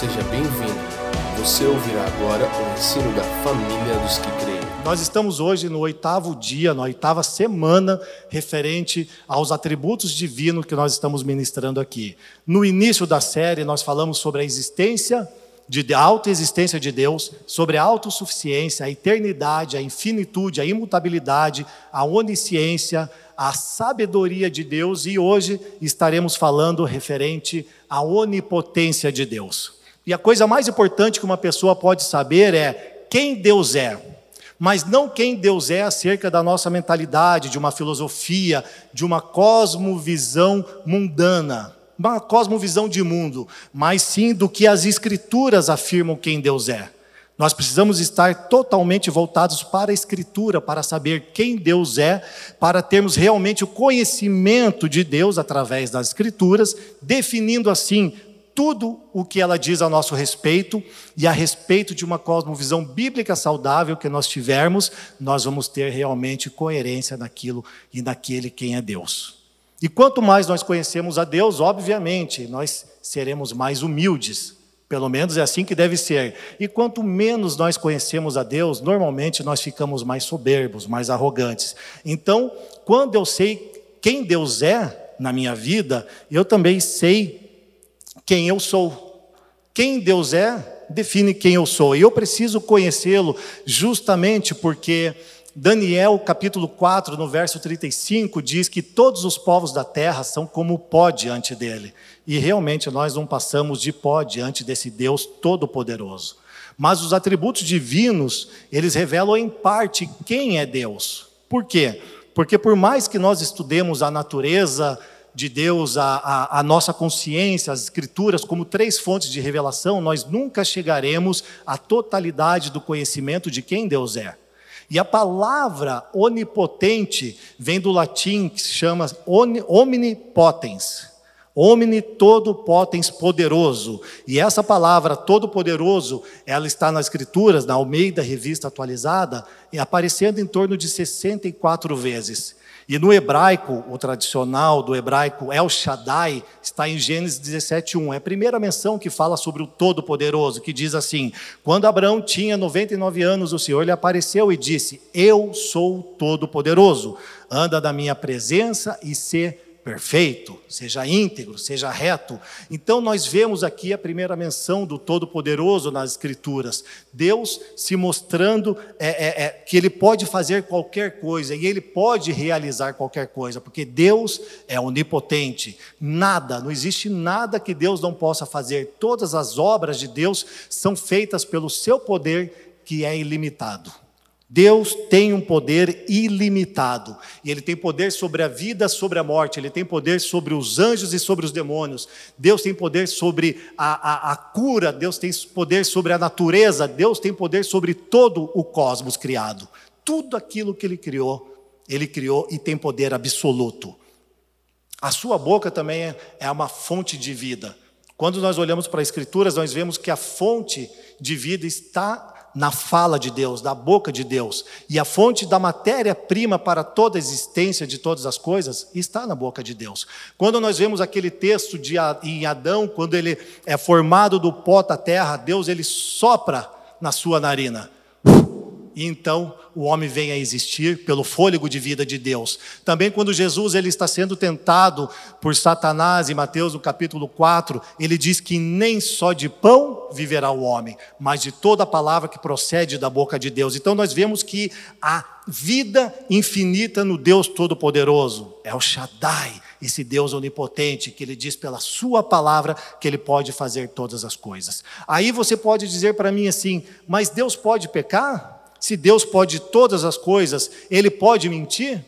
Seja bem-vindo. Você ouvirá agora o ensino da família dos que creem. Nós estamos hoje no oitavo dia, na oitava semana, referente aos atributos divinos que nós estamos ministrando aqui. No início da série, nós falamos sobre a existência, de, a autoexistência de Deus, sobre a autossuficiência, a eternidade, a infinitude, a imutabilidade, a onisciência, a sabedoria de Deus e hoje estaremos falando referente à onipotência de Deus. E a coisa mais importante que uma pessoa pode saber é quem Deus é, mas não quem Deus é acerca da nossa mentalidade, de uma filosofia, de uma cosmovisão mundana, uma cosmovisão de mundo, mas sim do que as Escrituras afirmam quem Deus é. Nós precisamos estar totalmente voltados para a Escritura, para saber quem Deus é, para termos realmente o conhecimento de Deus através das Escrituras, definindo assim tudo o que ela diz a nosso respeito e a respeito de uma cosmovisão bíblica saudável que nós tivermos, nós vamos ter realmente coerência naquilo e naquele quem é Deus. E quanto mais nós conhecemos a Deus, obviamente, nós seremos mais humildes pelo menos é assim que deve ser. E quanto menos nós conhecemos a Deus, normalmente nós ficamos mais soberbos, mais arrogantes. Então, quando eu sei quem Deus é na minha vida, eu também sei quem eu sou. Quem Deus é, define quem eu sou. E eu preciso conhecê-lo justamente porque Daniel, capítulo 4, no verso 35, diz que todos os povos da terra são como pó diante dele. E realmente nós não passamos de pó diante desse Deus todo-poderoso. Mas os atributos divinos, eles revelam em parte quem é Deus. Por quê? Porque por mais que nós estudemos a natureza de Deus, a, a, a, nossa consciência, as escrituras, como três fontes de revelação, nós nunca chegaremos à totalidade do conhecimento de quem Deus é. E a palavra onipotente vem do latim que se chama omnipotens. Omni todo potens poderoso. E essa palavra todo poderoso, ela está nas escrituras, na Almeida Revista Atualizada, aparecendo em torno de 64 vezes. E no hebraico, o tradicional do hebraico El Shaddai, está em Gênesis 17:1. É a primeira menção que fala sobre o Todo-Poderoso, que diz assim: Quando Abraão tinha 99 anos, o Senhor lhe apareceu e disse: Eu sou Todo-Poderoso, anda da minha presença e ser perfeito, seja íntegro, seja reto. Então nós vemos aqui a primeira menção do Todo-Poderoso nas Escrituras. Deus se mostrando é, é, é, que Ele pode fazer qualquer coisa e Ele pode realizar qualquer coisa, porque Deus é onipotente. Nada, não existe nada que Deus não possa fazer. Todas as obras de Deus são feitas pelo seu poder que é ilimitado. Deus tem um poder ilimitado, e Ele tem poder sobre a vida, sobre a morte, Ele tem poder sobre os anjos e sobre os demônios, Deus tem poder sobre a, a, a cura, Deus tem poder sobre a natureza, Deus tem poder sobre todo o cosmos criado. Tudo aquilo que Ele criou, Ele criou e tem poder absoluto. A sua boca também é, é uma fonte de vida. Quando nós olhamos para as Escrituras, nós vemos que a fonte de vida está na fala de Deus, da boca de Deus. E a fonte da matéria-prima para toda a existência de todas as coisas está na boca de Deus. Quando nós vemos aquele texto de, em Adão, quando ele é formado do pó da terra, Deus ele sopra na sua narina e então o homem vem a existir pelo fôlego de vida de Deus. Também quando Jesus ele está sendo tentado por Satanás em Mateus no capítulo 4, ele diz que nem só de pão viverá o homem, mas de toda a palavra que procede da boca de Deus. Então nós vemos que a vida infinita no Deus todo-poderoso é o Shaddai, esse Deus onipotente que ele diz pela sua palavra que ele pode fazer todas as coisas. Aí você pode dizer para mim assim: "Mas Deus pode pecar?" Se Deus pode todas as coisas, ele pode mentir?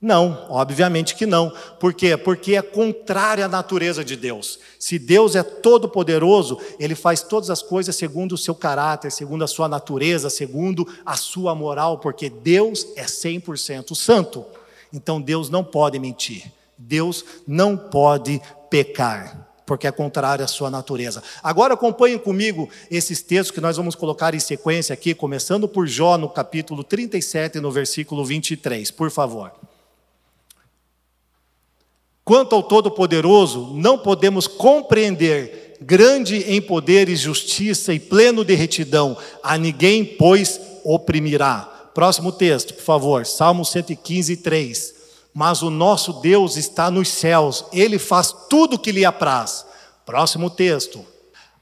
Não, obviamente que não. Por quê? Porque é contrária à natureza de Deus. Se Deus é todo poderoso, ele faz todas as coisas segundo o seu caráter, segundo a sua natureza, segundo a sua moral, porque Deus é 100% santo. Então Deus não pode mentir. Deus não pode pecar porque é contrário à sua natureza. Agora acompanhem comigo esses textos que nós vamos colocar em sequência aqui, começando por Jó no capítulo 37, no versículo 23, por favor. Quanto ao Todo-Poderoso, não podemos compreender grande em poder e justiça e pleno de retidão, a ninguém, pois, oprimirá. Próximo texto, por favor, Salmo 115, 3. Mas o nosso Deus está nos céus, ele faz tudo o que lhe apraz. Próximo texto.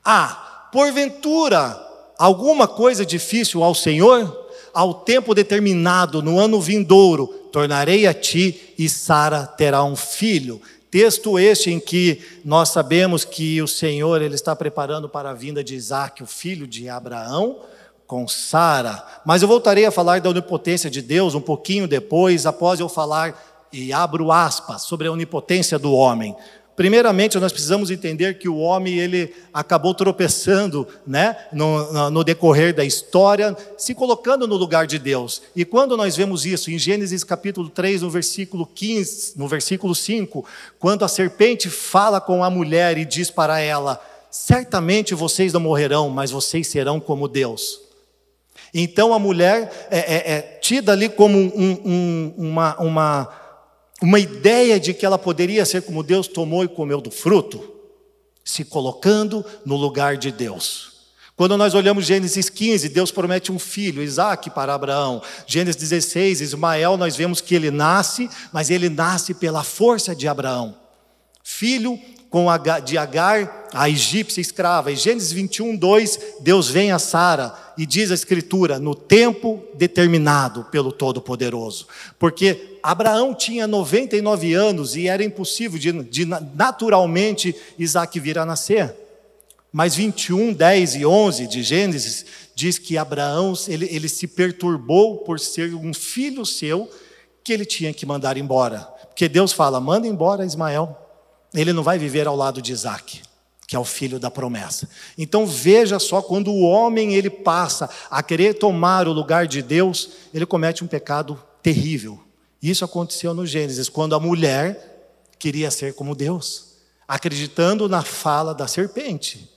Ah, porventura, alguma coisa difícil ao Senhor? Ao tempo determinado, no ano vindouro, tornarei a ti e Sara terá um filho. Texto este em que nós sabemos que o Senhor ele está preparando para a vinda de Isaac, o filho de Abraão, com Sara. Mas eu voltarei a falar da onipotência de Deus um pouquinho depois, após eu falar, e abro aspas, sobre a onipotência do homem. Primeiramente, nós precisamos entender que o homem ele acabou tropeçando, né, no, no, decorrer da história, se colocando no lugar de Deus. E quando nós vemos isso em Gênesis capítulo 3, no versículo 15, no versículo 5, quando a serpente fala com a mulher e diz para ela: "Certamente vocês não morrerão, mas vocês serão como Deus". Então a mulher é, é, é tida ali como um, um, uma, uma uma ideia de que ela poderia ser como Deus tomou e comeu do fruto, se colocando no lugar de Deus. Quando nós olhamos Gênesis 15, Deus promete um filho, Isaac, para Abraão. Gênesis 16, Ismael, nós vemos que ele nasce, mas ele nasce pela força de Abraão. Filho com de Agar, a egípcia escrava. Em Gênesis 21, 2, Deus vem a Sara e diz a Escritura, no tempo determinado pelo Todo-Poderoso. Porque Abraão tinha 99 anos e era impossível de, de naturalmente Isaac vir a nascer. Mas 21, 10 e 11 de Gênesis diz que Abraão ele, ele se perturbou por ser um filho seu que ele tinha que mandar embora. Porque Deus fala: manda embora Ismael ele não vai viver ao lado de Isaac, que é o filho da promessa. Então veja só, quando o homem ele passa a querer tomar o lugar de Deus, ele comete um pecado terrível. Isso aconteceu no Gênesis, quando a mulher queria ser como Deus, acreditando na fala da serpente.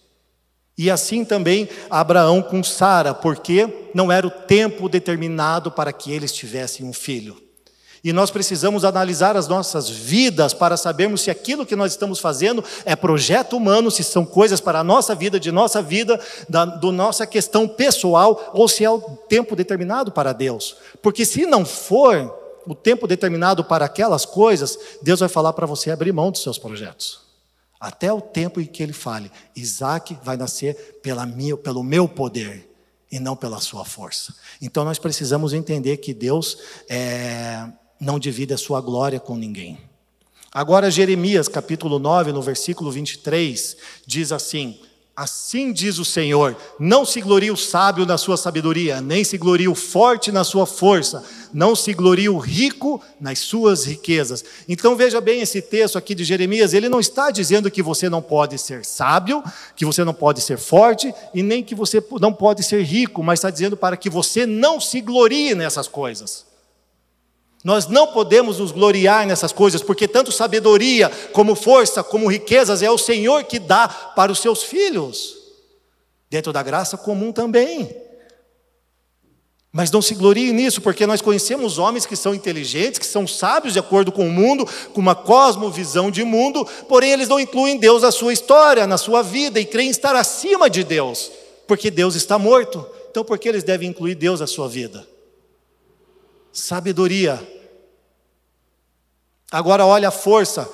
E assim também Abraão com Sara, porque não era o tempo determinado para que eles tivessem um filho. E nós precisamos analisar as nossas vidas para sabermos se aquilo que nós estamos fazendo é projeto humano, se são coisas para a nossa vida, de nossa vida, da do nossa questão pessoal, ou se é o tempo determinado para Deus. Porque se não for o tempo determinado para aquelas coisas, Deus vai falar para você abrir mão dos seus projetos. Até o tempo em que ele fale, Isaac vai nascer pela minha, pelo meu poder e não pela sua força. Então nós precisamos entender que Deus é, não divide a sua glória com ninguém. Agora, Jeremias, capítulo 9, no versículo 23, diz assim: Assim diz o Senhor: Não se glorie o sábio na sua sabedoria, nem se glorie o forte na sua força, não se glorie o rico nas suas riquezas. Então veja bem esse texto aqui de Jeremias, ele não está dizendo que você não pode ser sábio, que você não pode ser forte e nem que você não pode ser rico, mas está dizendo para que você não se glorie nessas coisas. Nós não podemos nos gloriar nessas coisas, porque tanto sabedoria, como força, como riquezas é o Senhor que dá para os seus filhos, dentro da graça comum também. Mas não se glorie nisso, porque nós conhecemos homens que são inteligentes, que são sábios de acordo com o mundo, com uma cosmovisão de mundo, porém eles não incluem Deus na sua história, na sua vida, e creem estar acima de Deus, porque Deus está morto. Então por que eles devem incluir Deus na sua vida? Sabedoria. Agora olha a força.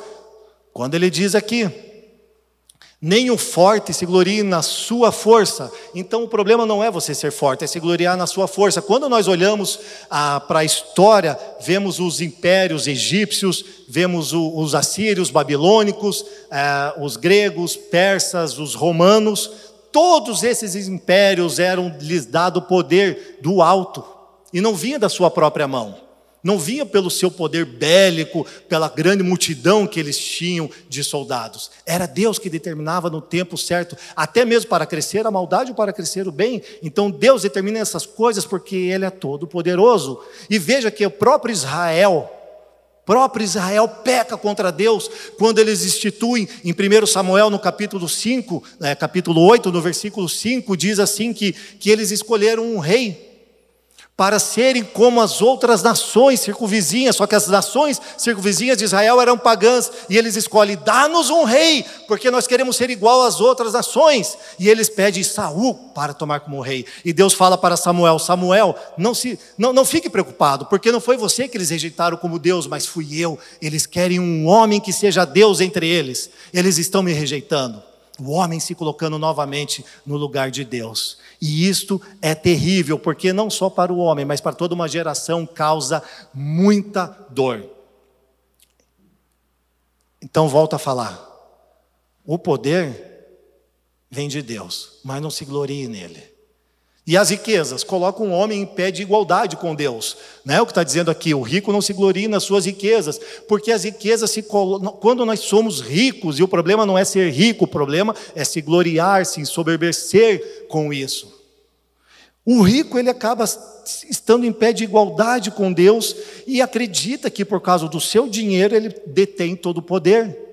Quando ele diz aqui, nem o forte se glorie na sua força. Então o problema não é você ser forte, é se gloriar na sua força. Quando nós olhamos ah, para a história, vemos os impérios egípcios, vemos o, os assírios, babilônicos, ah, os gregos, persas, os romanos. Todos esses impérios eram lhes dado poder do alto e não vinha da sua própria mão. Não vinha pelo seu poder bélico, pela grande multidão que eles tinham de soldados. Era Deus que determinava no tempo certo, até mesmo para crescer a maldade ou para crescer o bem. Então Deus determina essas coisas porque Ele é todo poderoso. E veja que o próprio Israel, próprio Israel peca contra Deus quando eles instituem em 1 Samuel no capítulo 5, é, capítulo 8, no versículo 5, diz assim que, que eles escolheram um rei para serem como as outras nações circunvizinhas, só que as nações circunvizinhas de Israel eram pagãs, e eles escolhem, dá-nos um rei, porque nós queremos ser igual às outras nações, e eles pedem Saul para tomar como rei, e Deus fala para Samuel, Samuel, não, se, não, não fique preocupado, porque não foi você que eles rejeitaram como Deus, mas fui eu, eles querem um homem que seja Deus entre eles, eles estão me rejeitando, o homem se colocando novamente no lugar de Deus. E isto é terrível, porque não só para o homem, mas para toda uma geração causa muita dor. Então, volta a falar. O poder vem de Deus, mas não se glorie nele. E as riquezas colocam o homem em pé de igualdade com Deus. Não é o que está dizendo aqui, o rico não se glorie nas suas riquezas, porque as riquezas se quando nós somos ricos, e o problema não é ser rico, o problema é se gloriar, se ensoberbecer com isso. O rico ele acaba estando em pé de igualdade com Deus e acredita que por causa do seu dinheiro ele detém todo o poder.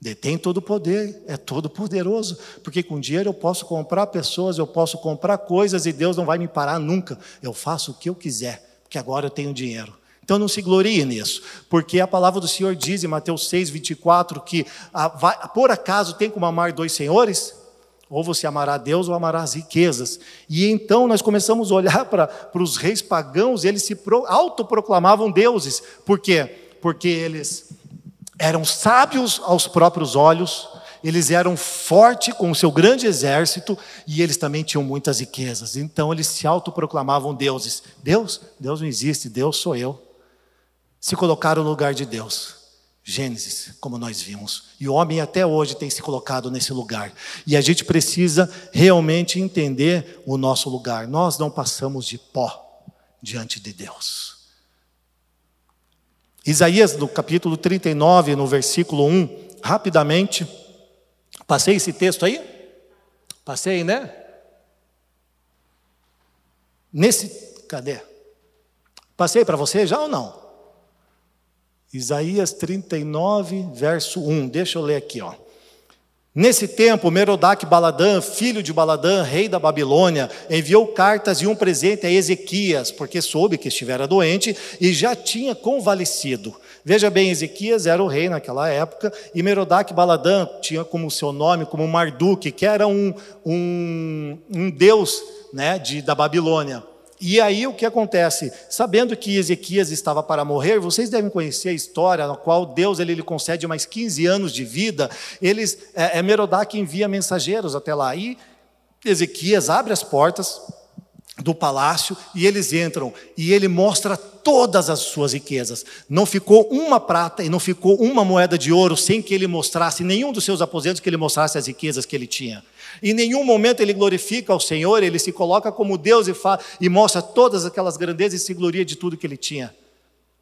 Detém todo o poder, é todo poderoso, porque com dinheiro eu posso comprar pessoas, eu posso comprar coisas e Deus não vai me parar nunca. Eu faço o que eu quiser, porque agora eu tenho dinheiro. Então não se glorie nisso, porque a palavra do Senhor diz em Mateus 6, 24 que ah, vai, por acaso tem como amar dois senhores? Ou você amará a Deus ou amará as riquezas. E então nós começamos a olhar para, os reis pagãos, eles se autoproclamavam deuses. Por quê? Porque eles eram sábios aos próprios olhos, eles eram fortes com o seu grande exército e eles também tinham muitas riquezas. Então eles se autoproclamavam deuses. Deus? Deus não existe, Deus sou eu. Se colocaram no lugar de Deus. Gênesis, como nós vimos. E o homem até hoje tem se colocado nesse lugar. E a gente precisa realmente entender o nosso lugar. Nós não passamos de pó diante de Deus. Isaías, no capítulo 39, no versículo 1, rapidamente. Passei esse texto aí? Passei, né? Nesse. Cadê? Passei para você já ou não? Isaías 39, verso 1. Deixa eu ler aqui, ó. Nesse tempo, Merodach Baladã, filho de Baladã, rei da Babilônia, enviou cartas e um presente a Ezequias, porque soube que estivera doente e já tinha convalescido. Veja bem, Ezequias era o rei naquela época, e Merodach Baladã tinha como seu nome, como Marduk, que era um, um, um deus né, de, da Babilônia. E aí o que acontece? Sabendo que Ezequias estava para morrer, vocês devem conhecer a história na qual Deus ele, lhe concede mais 15 anos de vida. Eles, é, é Merodach envia mensageiros até lá. E Ezequias abre as portas do palácio e eles entram e ele mostra todas as suas riquezas. Não ficou uma prata e não ficou uma moeda de ouro sem que ele mostrasse nenhum dos seus aposentos que ele mostrasse as riquezas que ele tinha. Em nenhum momento ele glorifica ao Senhor, ele se coloca como Deus e, fala, e mostra todas aquelas grandezas e se gloria de tudo que ele tinha.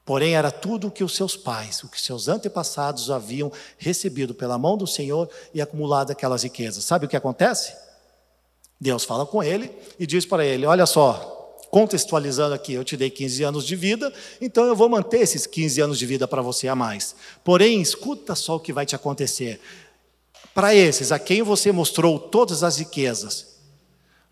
Porém, era tudo o que os seus pais, o que seus antepassados haviam recebido pela mão do Senhor e acumulado aquelas riquezas. Sabe o que acontece? Deus fala com ele e diz para ele: Olha só, contextualizando aqui, eu te dei 15 anos de vida, então eu vou manter esses 15 anos de vida para você a mais. Porém, escuta só o que vai te acontecer. Para esses a quem você mostrou todas as riquezas,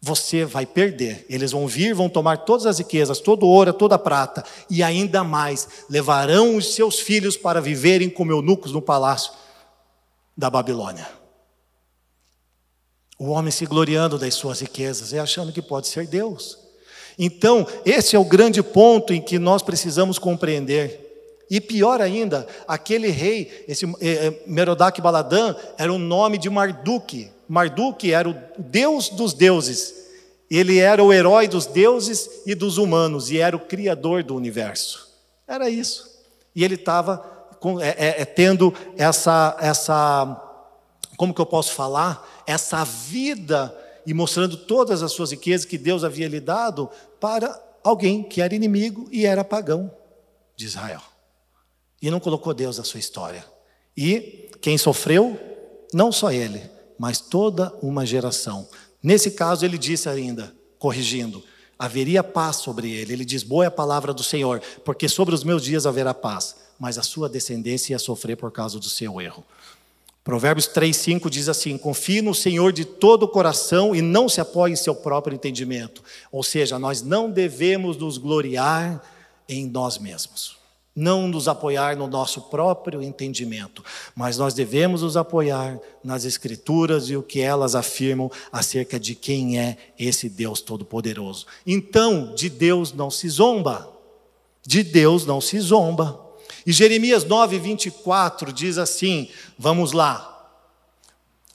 você vai perder. Eles vão vir, vão tomar todas as riquezas, todo ouro, toda prata, e ainda mais, levarão os seus filhos para viverem como eunucos no palácio da Babilônia. O homem se gloriando das suas riquezas e achando que pode ser Deus. Então, esse é o grande ponto em que nós precisamos compreender. E pior ainda, aquele rei, esse eh, eh, Merodach Baladã, era o nome de Marduk. Marduk era o deus dos deuses. Ele era o herói dos deuses e dos humanos, e era o criador do universo. Era isso. E ele estava é, é, tendo essa, essa, como que eu posso falar? Essa vida e mostrando todas as suas riquezas que Deus havia lhe dado para alguém que era inimigo e era pagão de Israel. E não colocou Deus na sua história. E quem sofreu, não só ele, mas toda uma geração. Nesse caso, ele disse ainda, corrigindo, haveria paz sobre ele. Ele diz: Boa é a palavra do Senhor, porque sobre os meus dias haverá paz, mas a sua descendência ia sofrer por causa do seu erro. Provérbios 3,5 diz assim: confie no Senhor de todo o coração e não se apoie em seu próprio entendimento. Ou seja, nós não devemos nos gloriar em nós mesmos, não nos apoiar no nosso próprio entendimento, mas nós devemos nos apoiar nas Escrituras e o que elas afirmam acerca de quem é esse Deus Todo-Poderoso. Então, de Deus não se zomba, de Deus não se zomba. E Jeremias 9, 24 diz assim: vamos lá.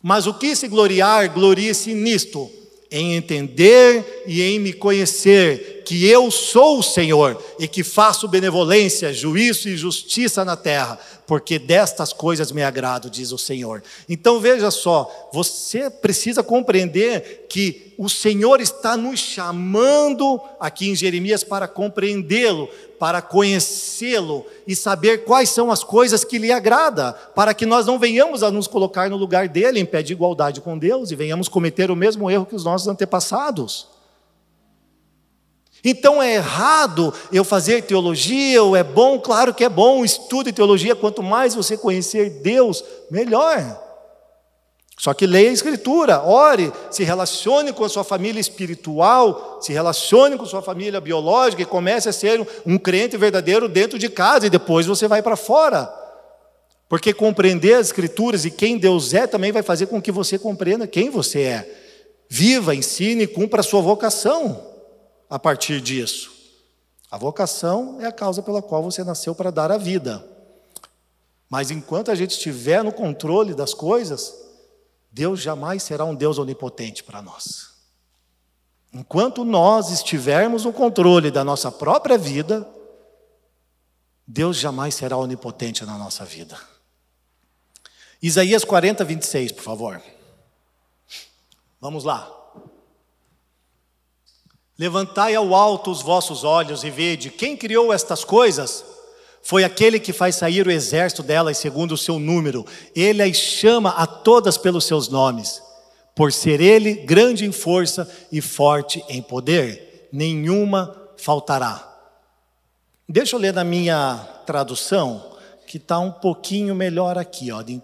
Mas o que se gloriar, glorie-se nisto, em entender e em me conhecer, que eu sou o Senhor e que faço benevolência, juízo e justiça na terra, porque destas coisas me agrado, diz o Senhor. Então veja só, você precisa compreender que o Senhor está nos chamando aqui em Jeremias para compreendê-lo, para conhecê-lo e saber quais são as coisas que lhe agrada, para que nós não venhamos a nos colocar no lugar dele em pé de igualdade com Deus e venhamos cometer o mesmo erro que os nossos antepassados. Então é errado eu fazer teologia, ou é bom? Claro que é bom, estude teologia, quanto mais você conhecer Deus, melhor. Só que leia a Escritura, ore, se relacione com a sua família espiritual, se relacione com a sua família biológica e comece a ser um crente verdadeiro dentro de casa e depois você vai para fora. Porque compreender as Escrituras e quem Deus é também vai fazer com que você compreenda quem você é. Viva, ensine e cumpra a sua vocação a partir disso. A vocação é a causa pela qual você nasceu para dar a vida. Mas enquanto a gente estiver no controle das coisas, Deus jamais será um Deus onipotente para nós. Enquanto nós estivermos no controle da nossa própria vida, Deus jamais será onipotente na nossa vida. Isaías 40, 26, por favor. Vamos lá. Levantai ao alto os vossos olhos e vede quem criou estas coisas foi aquele que faz sair o exército delas segundo o seu número. Ele as chama a todas pelos seus nomes. Por ser ele grande em força e forte em poder, nenhuma faltará. Deixa eu ler na minha tradução, que está um pouquinho melhor aqui, ó, de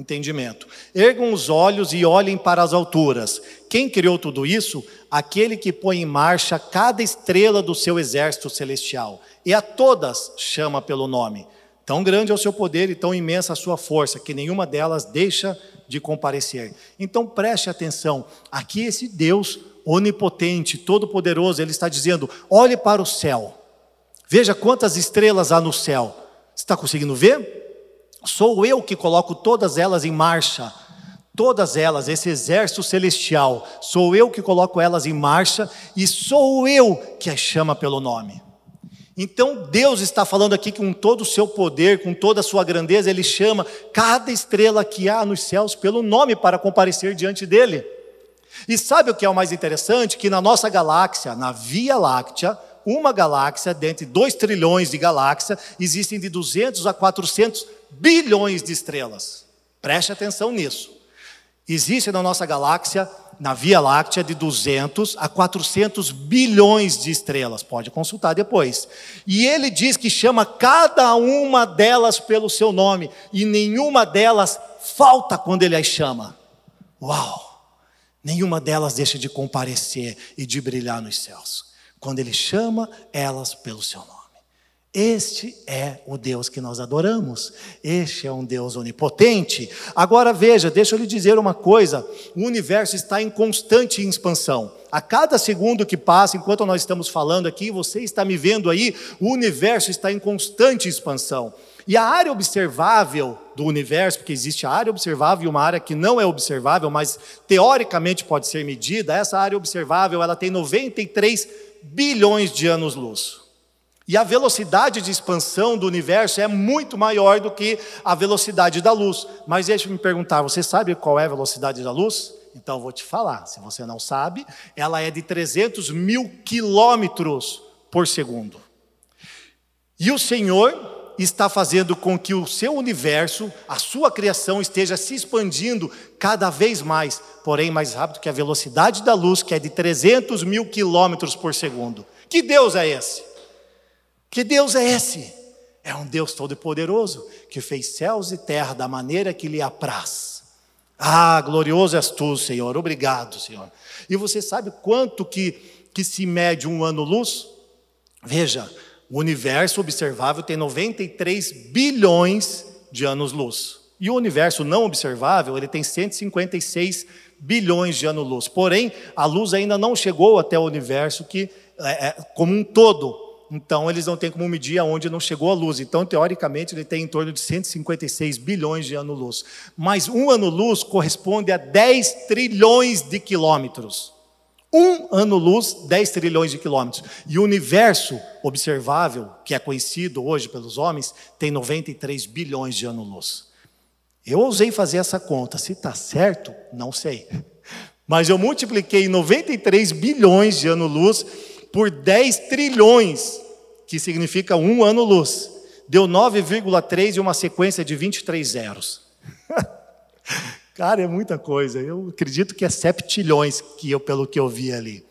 entendimento. Ergam os olhos e olhem para as alturas. Quem criou tudo isso? Aquele que põe em marcha cada estrela do seu exército celestial e a todas chama pelo nome. Tão grande é o seu poder e tão imensa a sua força, que nenhuma delas deixa de comparecer. Então preste atenção, aqui esse Deus onipotente, todo-poderoso, ele está dizendo: olhe para o céu, veja quantas estrelas há no céu. Está conseguindo ver? Sou eu que coloco todas elas em marcha, todas elas, esse exército celestial, sou eu que coloco elas em marcha e sou eu que as chama pelo nome. Então Deus está falando aqui com todo o seu poder, com toda a sua grandeza, Ele chama cada estrela que há nos céus pelo nome para comparecer diante dele. E sabe o que é o mais interessante? Que na nossa galáxia, na Via Láctea, uma galáxia, dentre dois trilhões de galáxias, existem de 200 a 400 bilhões de estrelas. Preste atenção nisso. Existe na nossa galáxia na Via Láctea de 200 a 400 bilhões de estrelas. Pode consultar depois. E ele diz que chama cada uma delas pelo seu nome, e nenhuma delas falta quando ele as chama. Uau! Nenhuma delas deixa de comparecer e de brilhar nos céus, quando ele chama elas pelo seu nome. Este é o Deus que nós adoramos. Este é um Deus onipotente. Agora veja, deixa eu lhe dizer uma coisa: o universo está em constante expansão. A cada segundo que passa, enquanto nós estamos falando aqui, você está me vendo aí, o universo está em constante expansão. E a área observável do universo, porque existe a área observável e uma área que não é observável, mas teoricamente pode ser medida, essa área observável, ela tem 93 bilhões de anos-luz. E a velocidade de expansão do universo é muito maior do que a velocidade da luz. Mas deixa eu me perguntar: você sabe qual é a velocidade da luz? Então vou te falar. Se você não sabe, ela é de 300 mil quilômetros por segundo. E o Senhor está fazendo com que o seu universo, a sua criação, esteja se expandindo cada vez mais, porém mais rápido que a velocidade da luz, que é de 300 mil quilômetros por segundo. Que Deus é esse? Que Deus é esse? É um Deus todo-poderoso que fez céus e terra da maneira que lhe apraz. Ah, glorioso és tu, Senhor. Obrigado, Senhor. E você sabe quanto que, que se mede um ano-luz? Veja, o universo observável tem 93 bilhões de anos-luz. E o universo não observável, ele tem 156 bilhões de anos-luz. Porém, a luz ainda não chegou até o universo que é, é, como um todo. Então, eles não têm como medir aonde não chegou a luz. Então, teoricamente, ele tem em torno de 156 bilhões de anos-luz. Mas um ano-luz corresponde a 10 trilhões de quilômetros. Um ano-luz, 10 trilhões de quilômetros. E o universo observável, que é conhecido hoje pelos homens, tem 93 bilhões de anos-luz. Eu ousei fazer essa conta. Se está certo, não sei. Mas eu multipliquei 93 bilhões de anos-luz por 10 trilhões, que significa um ano-luz. Deu 9,3 e uma sequência de 23 zeros. Cara, é muita coisa. Eu acredito que é septilhões, que eu, pelo que eu vi ali.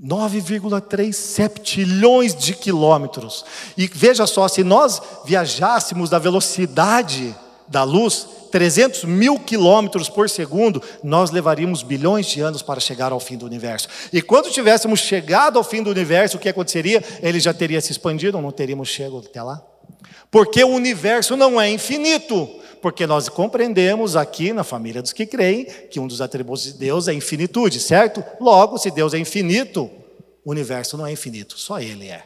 9,3 septilhões de quilômetros. E veja só, se nós viajássemos da velocidade da luz, 300 mil quilômetros por segundo, nós levaríamos bilhões de anos para chegar ao fim do universo. E quando tivéssemos chegado ao fim do universo, o que aconteceria? Ele já teria se expandido, não teríamos chegado até lá? Porque o universo não é infinito. Porque nós compreendemos aqui na família dos que creem que um dos atributos de Deus é infinitude, certo? Logo, se Deus é infinito, o universo não é infinito, só Ele é.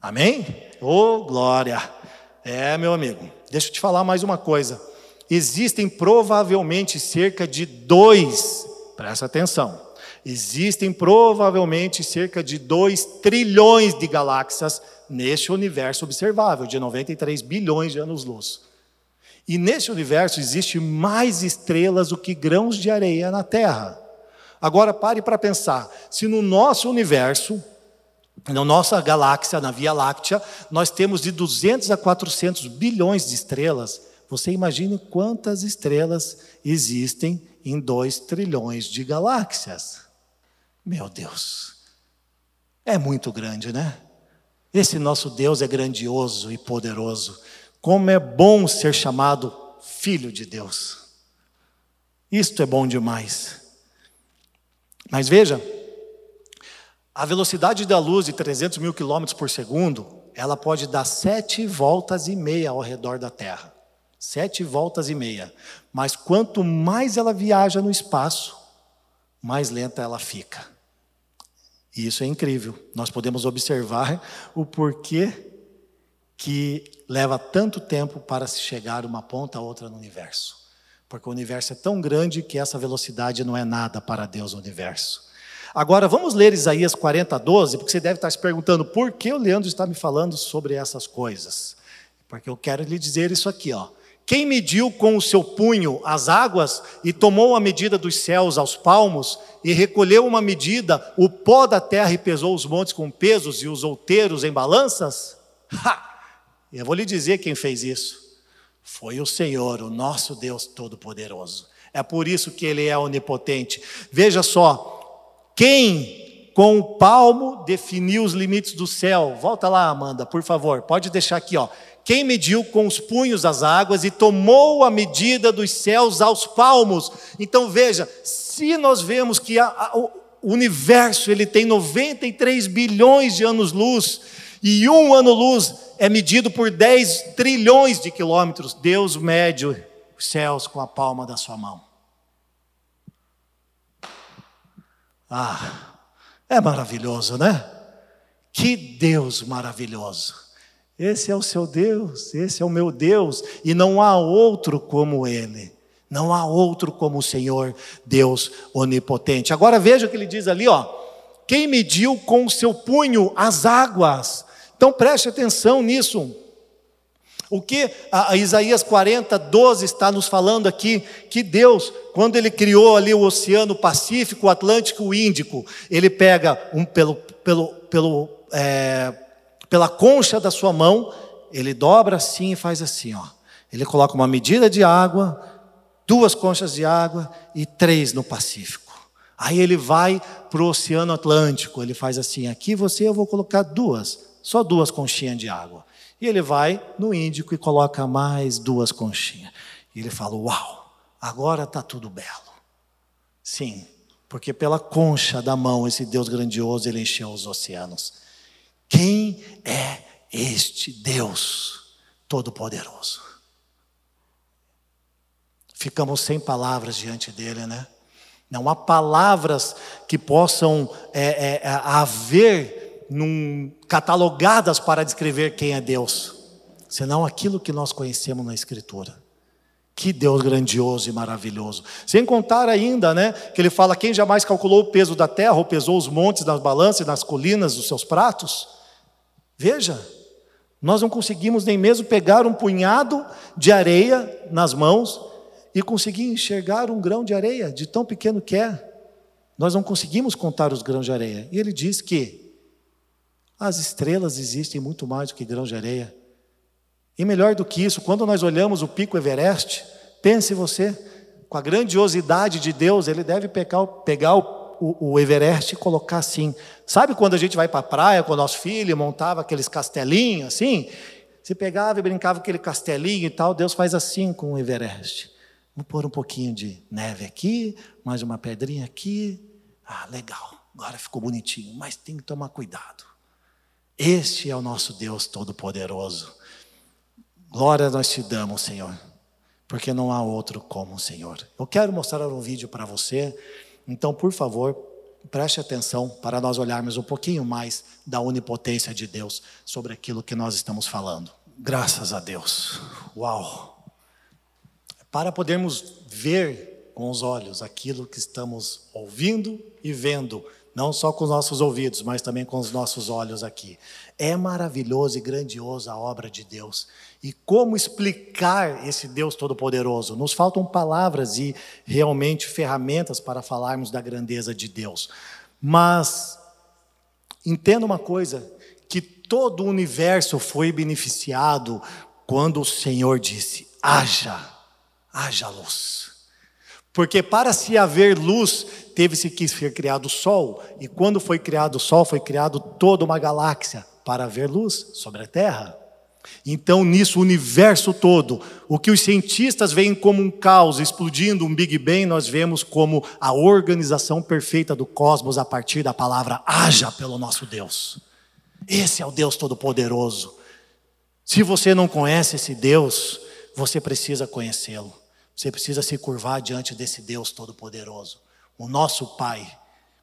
Amém? Oh, glória! É, meu amigo, deixa eu te falar mais uma coisa. Existem provavelmente cerca de dois, presta atenção, existem provavelmente cerca de dois trilhões de galáxias neste universo observável, de 93 bilhões de anos-luz. E neste universo existe mais estrelas do que grãos de areia na Terra. Agora pare para pensar, se no nosso universo na nossa galáxia, na Via Láctea, nós temos de 200 a 400 bilhões de estrelas. Você imagine quantas estrelas existem em 2 trilhões de galáxias. Meu Deus, é muito grande, né? Esse nosso Deus é grandioso e poderoso. Como é bom ser chamado filho de Deus. Isto é bom demais. Mas veja, a velocidade da luz de 300 mil quilômetros por segundo, ela pode dar sete voltas e meia ao redor da Terra. Sete voltas e meia. Mas quanto mais ela viaja no espaço, mais lenta ela fica. E isso é incrível. Nós podemos observar o porquê que leva tanto tempo para se chegar uma ponta a outra no universo. Porque o universo é tão grande que essa velocidade não é nada para Deus no universo. Agora vamos ler Isaías 40, 12, porque você deve estar se perguntando por que o Leandro está me falando sobre essas coisas. Porque eu quero lhe dizer isso aqui, ó. Quem mediu com o seu punho as águas e tomou a medida dos céus aos palmos e recolheu uma medida, o pó da terra e pesou os montes com pesos e os outeiros em balanças? Ha! Eu vou lhe dizer quem fez isso. Foi o Senhor, o nosso Deus Todo-Poderoso. É por isso que Ele é onipotente. Veja só, quem com o palmo definiu os limites do céu? Volta lá, Amanda, por favor. Pode deixar aqui, ó. Quem mediu com os punhos as águas e tomou a medida dos céus aos palmos? Então veja, se nós vemos que a, a, o universo ele tem 93 bilhões de anos-luz e um ano-luz é medido por 10 trilhões de quilômetros, Deus mede os céus com a palma da sua mão. Ah, é maravilhoso, né? Que Deus maravilhoso. Esse é o seu Deus, esse é o meu Deus, e não há outro como Ele. Não há outro como o Senhor, Deus onipotente. Agora veja o que ele diz ali, ó. Quem mediu com o seu punho as águas? Então preste atenção nisso. O que a, Isaías 40, 12 está nos falando aqui? Que Deus, quando Ele criou ali o Oceano Pacífico, o Atlântico o Índico, Ele pega um, pelo, pelo, pelo, é, pela concha da sua mão, Ele dobra assim e faz assim, ó. Ele coloca uma medida de água, duas conchas de água e três no Pacífico. Aí ele vai para o Oceano Atlântico, ele faz assim: aqui você eu vou colocar duas, só duas conchinhas de água. E ele vai no Índico e coloca mais duas conchinhas. E ele fala: Uau, agora está tudo belo. Sim, porque pela concha da mão, esse Deus grandioso, ele encheu os oceanos. Quem é este Deus Todo-Poderoso? Ficamos sem palavras diante dele, né? Não há palavras que possam é, é, é, haver num, catalogadas para descrever quem é Deus, senão aquilo que nós conhecemos na Escritura. Que Deus grandioso e maravilhoso. Sem contar ainda, né, que ele fala: quem jamais calculou o peso da terra, ou pesou os montes nas balanças nas colinas dos seus pratos? Veja, nós não conseguimos nem mesmo pegar um punhado de areia nas mãos e conseguir enxergar um grão de areia, de tão pequeno que é. Nós não conseguimos contar os grãos de areia. E ele diz que as estrelas existem muito mais do que grãos de areia. E melhor do que isso, quando nós olhamos o pico Everest, pense você, com a grandiosidade de Deus, ele deve pegar, pegar o, o, o Everest e colocar assim. Sabe quando a gente vai para a praia com o nosso filho, montava aqueles castelinhos assim? Você pegava e brincava com aquele castelinho e tal, Deus faz assim com o Everest. Vou pôr um pouquinho de neve aqui, mais uma pedrinha aqui. Ah, legal, agora ficou bonitinho, mas tem que tomar cuidado. Este é o nosso Deus Todo-Poderoso. Glória nós te damos, Senhor, porque não há outro como o Senhor. Eu quero mostrar um vídeo para você, então, por favor, preste atenção para nós olharmos um pouquinho mais da onipotência de Deus sobre aquilo que nós estamos falando. Graças a Deus. Uau! para podermos ver com os olhos aquilo que estamos ouvindo e vendo, não só com os nossos ouvidos, mas também com os nossos olhos aqui. É maravilhoso e grandioso a obra de Deus. E como explicar esse Deus Todo-Poderoso? Nos faltam palavras e realmente ferramentas para falarmos da grandeza de Deus. Mas entenda uma coisa: que todo o universo foi beneficiado quando o Senhor disse: haja haja luz. Porque para se haver luz, teve-se que ser criado o Sol, e quando foi criado o Sol, foi criado toda uma galáxia para haver luz sobre a Terra. Então, nisso, o universo todo, o que os cientistas veem como um caos explodindo, um Big Bang, nós vemos como a organização perfeita do cosmos a partir da palavra haja pelo nosso Deus. Esse é o Deus Todo-Poderoso. Se você não conhece esse Deus, você precisa conhecê-lo. Você precisa se curvar diante desse Deus Todo-Poderoso, o nosso Pai,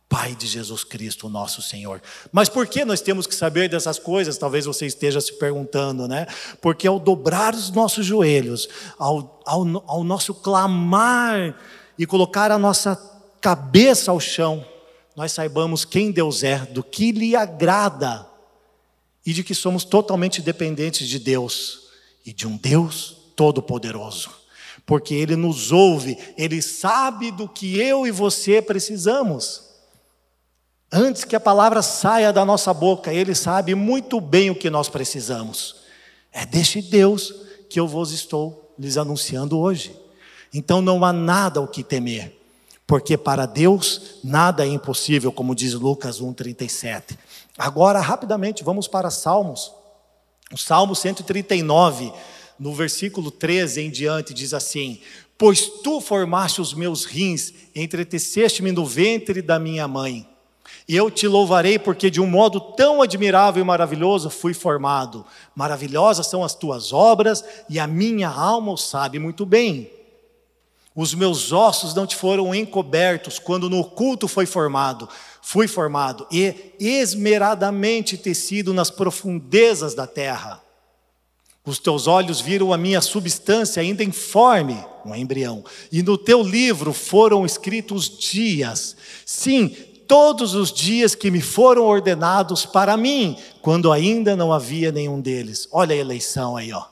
Pai de Jesus Cristo, o nosso Senhor. Mas por que nós temos que saber dessas coisas? Talvez você esteja se perguntando, né? Porque ao dobrar os nossos joelhos, ao, ao, ao nosso clamar e colocar a nossa cabeça ao chão, nós saibamos quem Deus é, do que lhe agrada e de que somos totalmente dependentes de Deus e de um Deus todo-poderoso porque Ele nos ouve, Ele sabe do que eu e você precisamos. Antes que a palavra saia da nossa boca, Ele sabe muito bem o que nós precisamos. É deste Deus que eu vos estou lhes anunciando hoje. Então não há nada o que temer, porque para Deus nada é impossível, como diz Lucas 1,37. Agora, rapidamente, vamos para Salmos. O Salmo 139 no versículo 13 em diante, diz assim: Pois tu formaste os meus rins, entreteceste-me no ventre da minha mãe. E eu te louvarei, porque de um modo tão admirável e maravilhoso fui formado. Maravilhosas são as tuas obras, e a minha alma o sabe muito bem. Os meus ossos não te foram encobertos quando no oculto foi formado. Fui formado e esmeradamente tecido nas profundezas da terra. Os teus olhos viram a minha substância ainda informe, um embrião, e no teu livro foram escritos dias, sim, todos os dias que me foram ordenados para mim, quando ainda não havia nenhum deles. Olha a eleição aí, ó.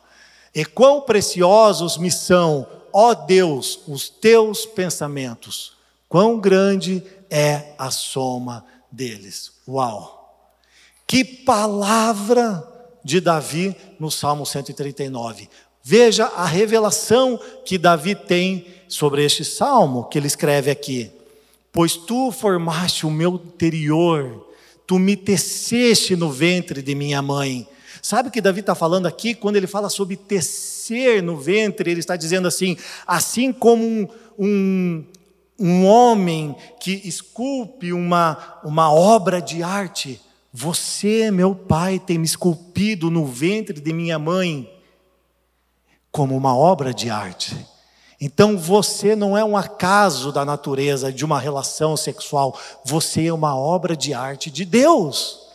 E quão preciosos me são, ó Deus, os teus pensamentos. Quão grande é a soma deles. Uau! Que palavra de Davi no Salmo 139. Veja a revelação que Davi tem sobre este salmo que ele escreve aqui. Pois tu formaste o meu interior, tu me teceste no ventre de minha mãe. Sabe o que Davi está falando aqui? Quando ele fala sobre tecer no ventre, ele está dizendo assim: assim como um, um, um homem que esculpe uma, uma obra de arte, você, meu pai, tem me esculpido no ventre de minha mãe como uma obra de arte. Então você não é um acaso da natureza de uma relação sexual, você é uma obra de arte de Deus.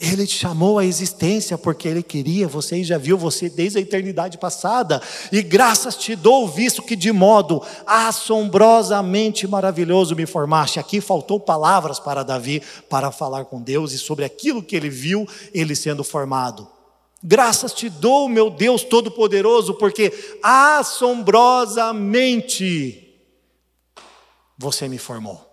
Ele te chamou à existência porque Ele queria você e já viu você desde a eternidade passada. E graças te dou, visto que de modo assombrosamente maravilhoso me formaste. Aqui faltou palavras para Davi para falar com Deus e sobre aquilo que ele viu, ele sendo formado. Graças te dou, meu Deus Todo-Poderoso, porque assombrosamente você me formou.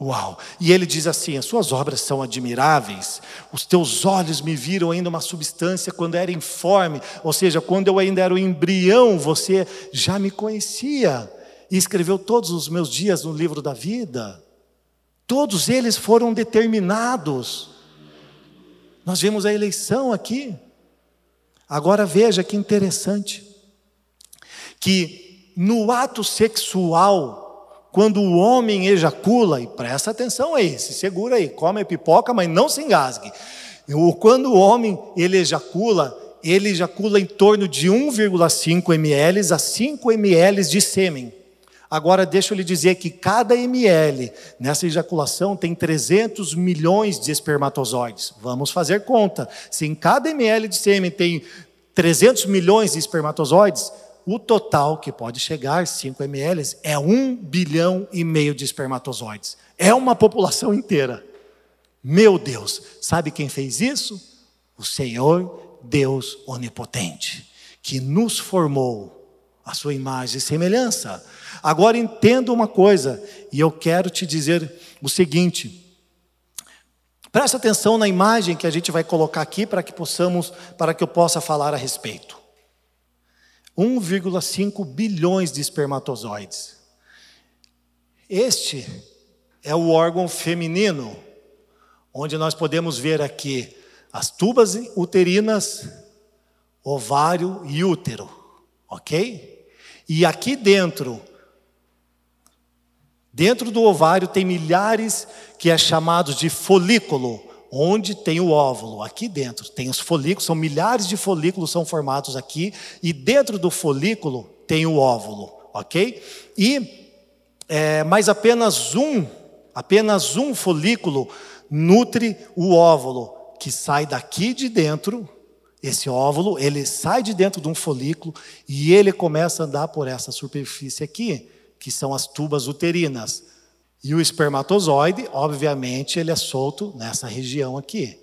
Uau! E ele diz assim: as suas obras são admiráveis, os teus olhos me viram ainda uma substância quando era informe, ou seja, quando eu ainda era um embrião, você já me conhecia e escreveu todos os meus dias no livro da vida. Todos eles foram determinados. Nós vemos a eleição aqui. Agora veja que interessante, que no ato sexual, quando o homem ejacula, e presta atenção aí, se segura aí, come pipoca, mas não se engasgue. Quando o homem ele ejacula, ele ejacula em torno de 1,5 ml a 5 ml de sêmen. Agora, deixa eu lhe dizer que cada ml nessa ejaculação tem 300 milhões de espermatozoides. Vamos fazer conta. Se em cada ml de sêmen tem 300 milhões de espermatozoides, o total que pode chegar, 5 ml, é 1 bilhão e meio de espermatozoides. É uma população inteira. Meu Deus, sabe quem fez isso? O Senhor Deus Onipotente, que nos formou a sua imagem e semelhança. Agora entenda uma coisa, e eu quero te dizer o seguinte: preste atenção na imagem que a gente vai colocar aqui para que possamos, para que eu possa falar a respeito. 1,5 bilhões de espermatozoides. Este é o órgão feminino, onde nós podemos ver aqui as tubas uterinas, ovário e útero, ok? E aqui dentro Dentro do ovário tem milhares que é chamados de folículo, onde tem o óvulo. Aqui dentro tem os folículos, são milhares de folículos são formados aqui e dentro do folículo tem o óvulo, ok? E é, mas apenas um, apenas um folículo nutre o óvulo que sai daqui de dentro. Esse óvulo, ele sai de dentro de um folículo e ele começa a andar por essa superfície aqui que são as tubas uterinas. E o espermatozoide, obviamente, ele é solto nessa região aqui.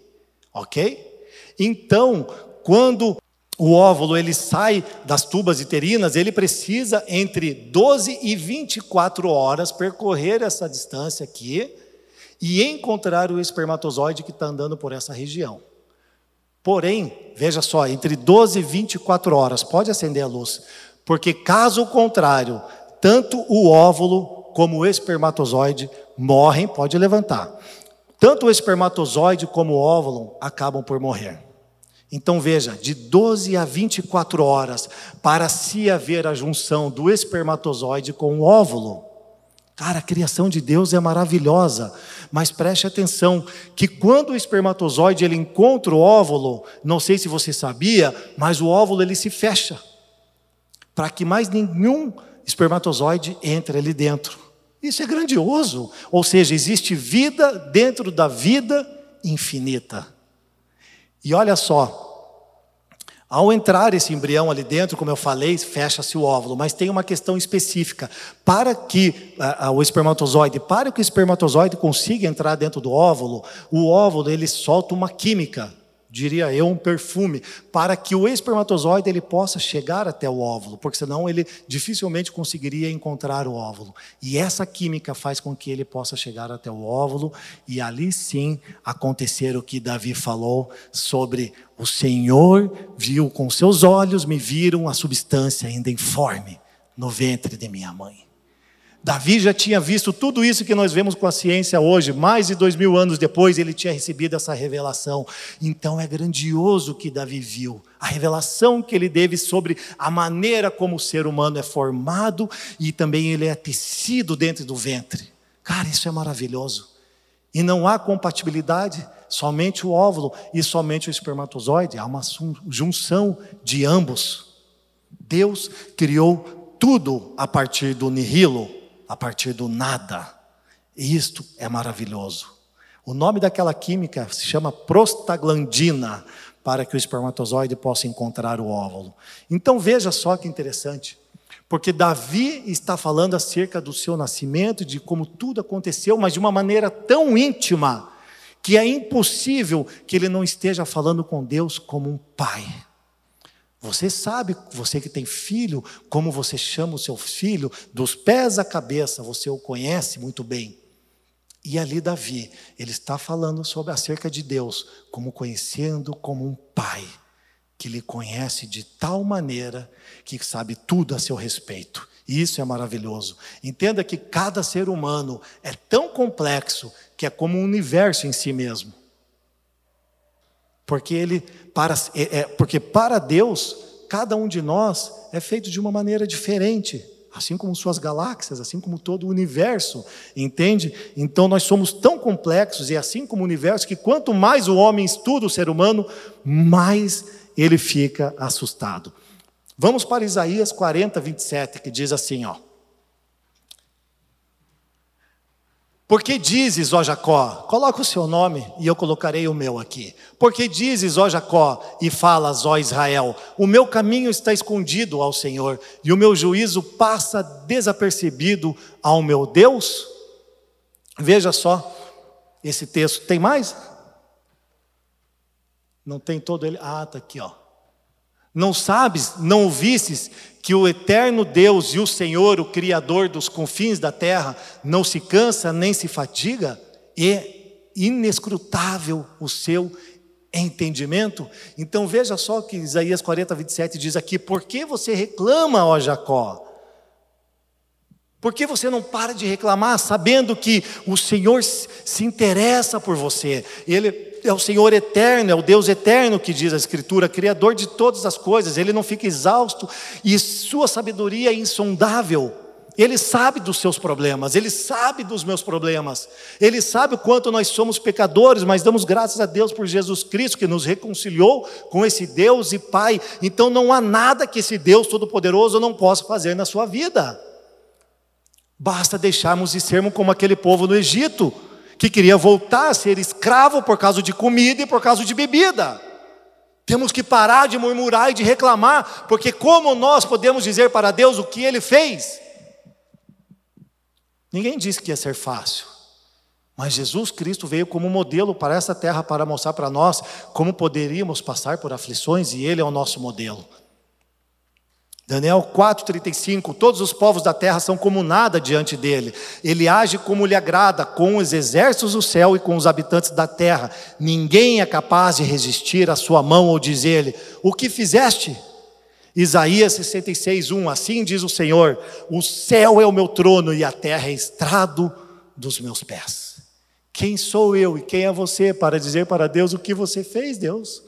OK? Então, quando o óvulo ele sai das tubas uterinas, ele precisa entre 12 e 24 horas percorrer essa distância aqui e encontrar o espermatozoide que está andando por essa região. Porém, veja só, entre 12 e 24 horas, pode acender a luz, porque caso contrário, tanto o óvulo como o espermatozoide morrem, pode levantar. Tanto o espermatozoide como o óvulo acabam por morrer. Então veja, de 12 a 24 horas para se haver a junção do espermatozoide com o óvulo. Cara, a criação de Deus é maravilhosa, mas preste atenção que quando o espermatozoide ele encontra o óvulo, não sei se você sabia, mas o óvulo ele se fecha para que mais nenhum espermatozoide entra ali dentro. Isso é grandioso. Ou seja, existe vida dentro da vida infinita. E olha só, ao entrar esse embrião ali dentro, como eu falei, fecha-se o óvulo, mas tem uma questão específica. Para que o espermatozoide, para que o espermatozoide consiga entrar dentro do óvulo, o óvulo ele solta uma química diria eu, um perfume, para que o espermatozoide ele possa chegar até o óvulo, porque senão ele dificilmente conseguiria encontrar o óvulo. E essa química faz com que ele possa chegar até o óvulo e ali sim acontecer o que Davi falou sobre o Senhor viu com seus olhos, me viram a substância ainda informe no ventre de minha mãe. Davi já tinha visto tudo isso que nós vemos com a ciência hoje, mais de dois mil anos depois, ele tinha recebido essa revelação. Então é grandioso o que Davi viu, a revelação que ele teve sobre a maneira como o ser humano é formado e também ele é tecido dentro do ventre. Cara, isso é maravilhoso. E não há compatibilidade, somente o óvulo e somente o espermatozoide, há uma junção de ambos. Deus criou tudo a partir do nihilo a partir do nada. E isto é maravilhoso. O nome daquela química se chama prostaglandina, para que o espermatozoide possa encontrar o óvulo. Então veja só que interessante, porque Davi está falando acerca do seu nascimento, de como tudo aconteceu, mas de uma maneira tão íntima, que é impossível que ele não esteja falando com Deus como um pai. Você sabe, você que tem filho, como você chama o seu filho, dos pés à cabeça, você o conhece muito bem. E ali Davi, ele está falando sobre acerca de Deus, como conhecendo como um pai que lhe conhece de tal maneira que sabe tudo a seu respeito. Isso é maravilhoso. Entenda que cada ser humano é tão complexo que é como um universo em si mesmo. Porque ele para é, é, porque para Deus cada um de nós é feito de uma maneira diferente, assim como suas galáxias, assim como todo o universo, entende? Então nós somos tão complexos e assim como o universo que quanto mais o homem estuda o ser humano, mais ele fica assustado. Vamos para Isaías 40, 27, que diz assim, ó. Porque dizes, ó Jacó, coloca o seu nome e eu colocarei o meu aqui. Porque dizes, ó Jacó, e falas, ó Israel, o meu caminho está escondido ao Senhor, e o meu juízo passa desapercebido ao meu Deus? Veja só esse texto. Tem mais? Não tem todo ele. Ah, está aqui, ó. Não sabes, não ouvistes que o eterno Deus e o Senhor, o Criador dos confins da terra, não se cansa nem se fatiga? É inescrutável o seu entendimento? Então veja só que Isaías 40, 27 diz aqui: Por que você reclama, ó Jacó? Por que você não para de reclamar, sabendo que o Senhor se interessa por você? Ele é o Senhor eterno, é o Deus eterno que diz a Escritura, Criador de todas as coisas, Ele não fica exausto e Sua sabedoria é insondável. Ele sabe dos seus problemas, Ele sabe dos meus problemas, Ele sabe o quanto nós somos pecadores, mas damos graças a Deus por Jesus Cristo que nos reconciliou com esse Deus e Pai. Então não há nada que esse Deus Todo-Poderoso não possa fazer na sua vida. Basta deixarmos de sermos como aquele povo no Egito que queria voltar a ser escravo por causa de comida e por causa de bebida. Temos que parar de murmurar e de reclamar, porque como nós podemos dizer para Deus o que ele fez? Ninguém disse que ia ser fácil. Mas Jesus Cristo veio como modelo para essa terra para mostrar para nós como poderíamos passar por aflições e ele é o nosso modelo. Daniel 4,35: Todos os povos da terra são como nada diante dele. Ele age como lhe agrada, com os exércitos do céu e com os habitantes da terra. Ninguém é capaz de resistir à sua mão ou dizer-lhe: O que fizeste? Isaías 66:1 Assim diz o Senhor: O céu é o meu trono e a terra é estrado dos meus pés. Quem sou eu e quem é você para dizer para Deus o que você fez, Deus?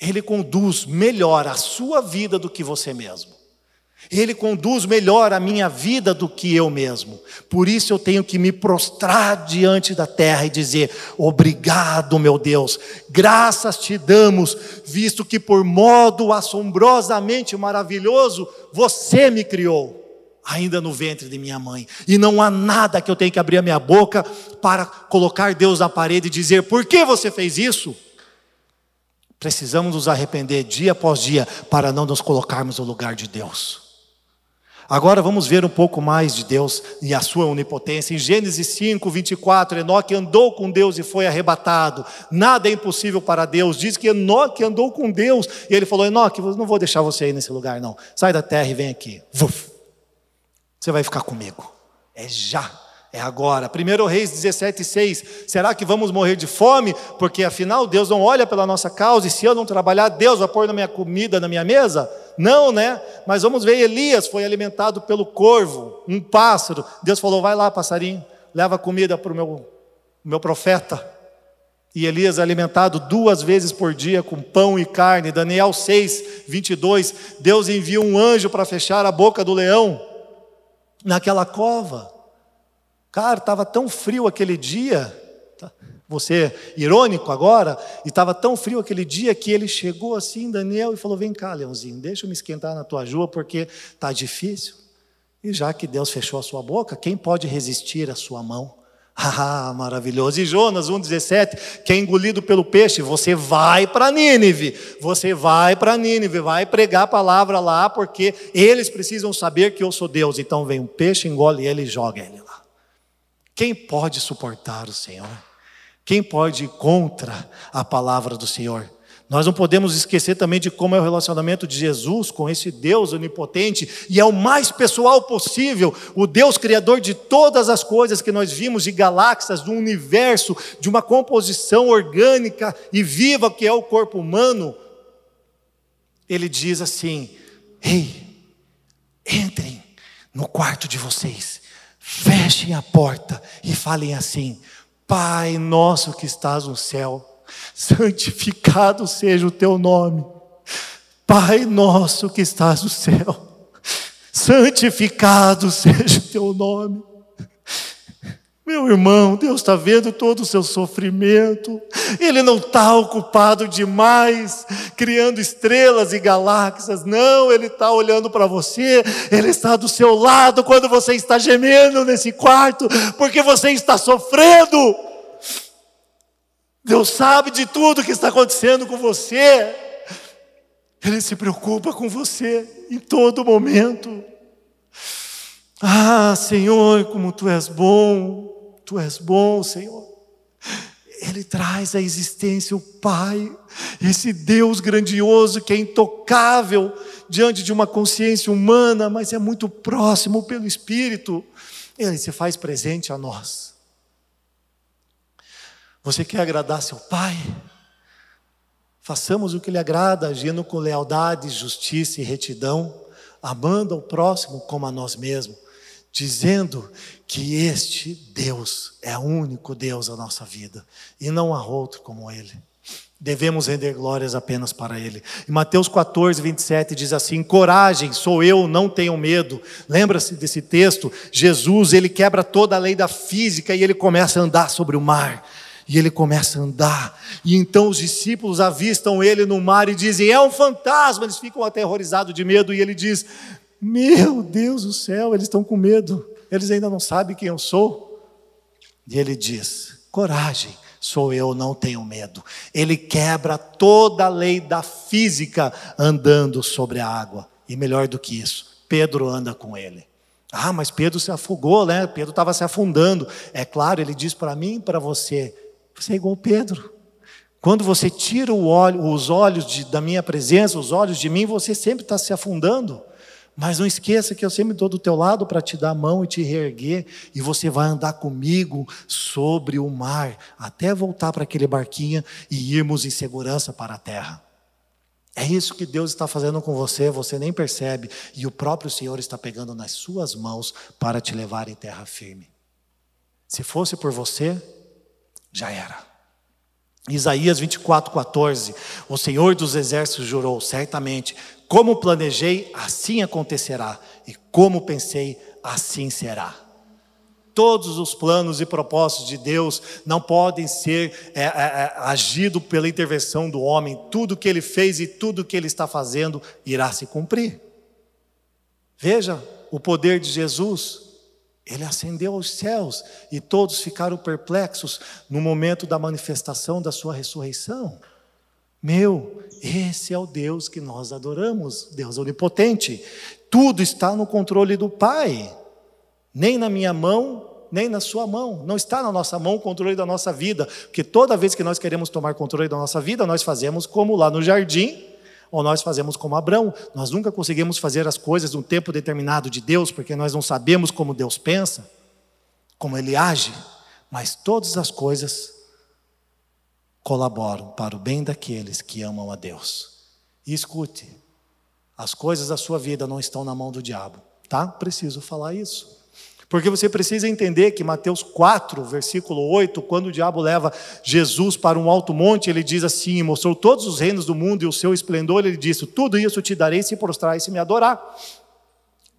Ele conduz melhor a sua vida do que você mesmo. Ele conduz melhor a minha vida do que eu mesmo. Por isso eu tenho que me prostrar diante da terra e dizer: Obrigado, meu Deus, graças te damos, visto que por modo assombrosamente maravilhoso você me criou, ainda no ventre de minha mãe. E não há nada que eu tenha que abrir a minha boca para colocar Deus na parede e dizer: Por que você fez isso? Precisamos nos arrepender dia após dia para não nos colocarmos no lugar de Deus. Agora vamos ver um pouco mais de Deus e a sua onipotência. Em Gênesis 5, 24, Enoque andou com Deus e foi arrebatado. Nada é impossível para Deus. Diz que Enoque andou com Deus. E ele falou: Enoque, não vou deixar você aí nesse lugar, não. Sai da terra e vem aqui. Vuf. Você vai ficar comigo. É já. É agora. 1 Reis 17, 6. Será que vamos morrer de fome? Porque afinal Deus não olha pela nossa causa, e se eu não trabalhar, Deus vai pôr na minha comida na minha mesa? Não, né? Mas vamos ver, Elias foi alimentado pelo corvo, um pássaro. Deus falou: vai lá, passarinho, leva comida para o meu, meu profeta. E Elias é alimentado duas vezes por dia com pão e carne. Daniel 6, 22. Deus envia um anjo para fechar a boca do leão naquela cova. Cara, estava tão frio aquele dia. Tá? Você irônico agora, e estava tão frio aquele dia que ele chegou assim, Daniel, e falou: Vem cá, leãozinho, deixa eu me esquentar na tua juba, porque está difícil. E já que Deus fechou a sua boca, quem pode resistir à sua mão? Ah, maravilhoso. E Jonas 1,17, que é engolido pelo peixe, você vai para Nínive, você vai para Nínive, vai pregar a palavra lá, porque eles precisam saber que eu sou Deus. Então vem um peixe, engole ele e joga ele lá. Quem pode suportar o Senhor? Quem pode ir contra a palavra do Senhor? Nós não podemos esquecer também de como é o relacionamento de Jesus com esse Deus onipotente, e é o mais pessoal possível, o Deus criador de todas as coisas que nós vimos, de galáxias, do universo, de uma composição orgânica e viva que é o corpo humano. Ele diz assim: Ei, entrem no quarto de vocês, fechem a porta e falem assim: Pai nosso que estás no céu santificado seja o teu nome. Pai nosso que estás no céu, santificado seja o teu nome. Meu irmão, Deus está vendo todo o seu sofrimento, Ele não está ocupado demais, criando estrelas e galáxias, não, Ele está olhando para você, Ele está do seu lado quando você está gemendo nesse quarto, porque você está sofrendo. Deus sabe de tudo que está acontecendo com você. Ele se preocupa com você em todo momento. Ah, Senhor, como tu és bom, tu és bom, Senhor. Ele traz à existência o Pai, esse Deus grandioso que é intocável diante de uma consciência humana, mas é muito próximo pelo Espírito. Ele se faz presente a nós. Você quer agradar seu pai? Façamos o que lhe agrada, agindo com lealdade, justiça e retidão, amando ao próximo como a nós mesmos, dizendo que este Deus é o único Deus da nossa vida e não há outro como Ele. Devemos render glórias apenas para Ele. Em Mateus 14, 27 diz assim: Coragem, sou eu, não tenham medo. Lembra-se desse texto? Jesus, ele quebra toda a lei da física e ele começa a andar sobre o mar. E ele começa a andar. E então os discípulos avistam ele no mar e dizem: É um fantasma. Eles ficam aterrorizados de medo. E ele diz: Meu Deus do céu, eles estão com medo. Eles ainda não sabem quem eu sou. E ele diz: Coragem, sou eu, não tenho medo. Ele quebra toda a lei da física andando sobre a água. E melhor do que isso, Pedro anda com ele. Ah, mas Pedro se afogou, né? Pedro estava se afundando. É claro, ele diz para mim e para você: você é igual Pedro. Quando você tira os olhos de, da minha presença, os olhos de mim, você sempre está se afundando. Mas não esqueça que eu sempre estou do teu lado para te dar a mão e te reerguer, e você vai andar comigo sobre o mar, até voltar para aquele barquinho e irmos em segurança para a terra. É isso que Deus está fazendo com você, você nem percebe, e o próprio Senhor está pegando nas suas mãos para te levar em terra firme. Se fosse por você, já era. Isaías 24, 14. O Senhor dos Exércitos jurou: certamente, como planejei, assim acontecerá, e como pensei, assim será. Todos os planos e propósitos de Deus não podem ser é, é, é, agidos pela intervenção do homem. Tudo que ele fez e tudo que ele está fazendo irá se cumprir. Veja o poder de Jesus. Ele ascendeu aos céus e todos ficaram perplexos no momento da manifestação da sua ressurreição. Meu, esse é o Deus que nós adoramos, Deus onipotente. Tudo está no controle do Pai, nem na minha mão, nem na sua mão. Não está na nossa mão o controle da nossa vida, porque toda vez que nós queremos tomar controle da nossa vida, nós fazemos como lá no jardim, ou nós fazemos como Abraão, nós nunca conseguimos fazer as coisas num tempo determinado de Deus, porque nós não sabemos como Deus pensa, como Ele age, mas todas as coisas colaboram para o bem daqueles que amam a Deus. E escute, As coisas da sua vida não estão na mão do diabo, tá? Preciso falar isso. Porque você precisa entender que Mateus 4, versículo 8, quando o diabo leva Jesus para um alto monte, ele diz assim: mostrou todos os reinos do mundo e o seu esplendor, ele disse: Tudo isso te darei se prostrar e se me adorar.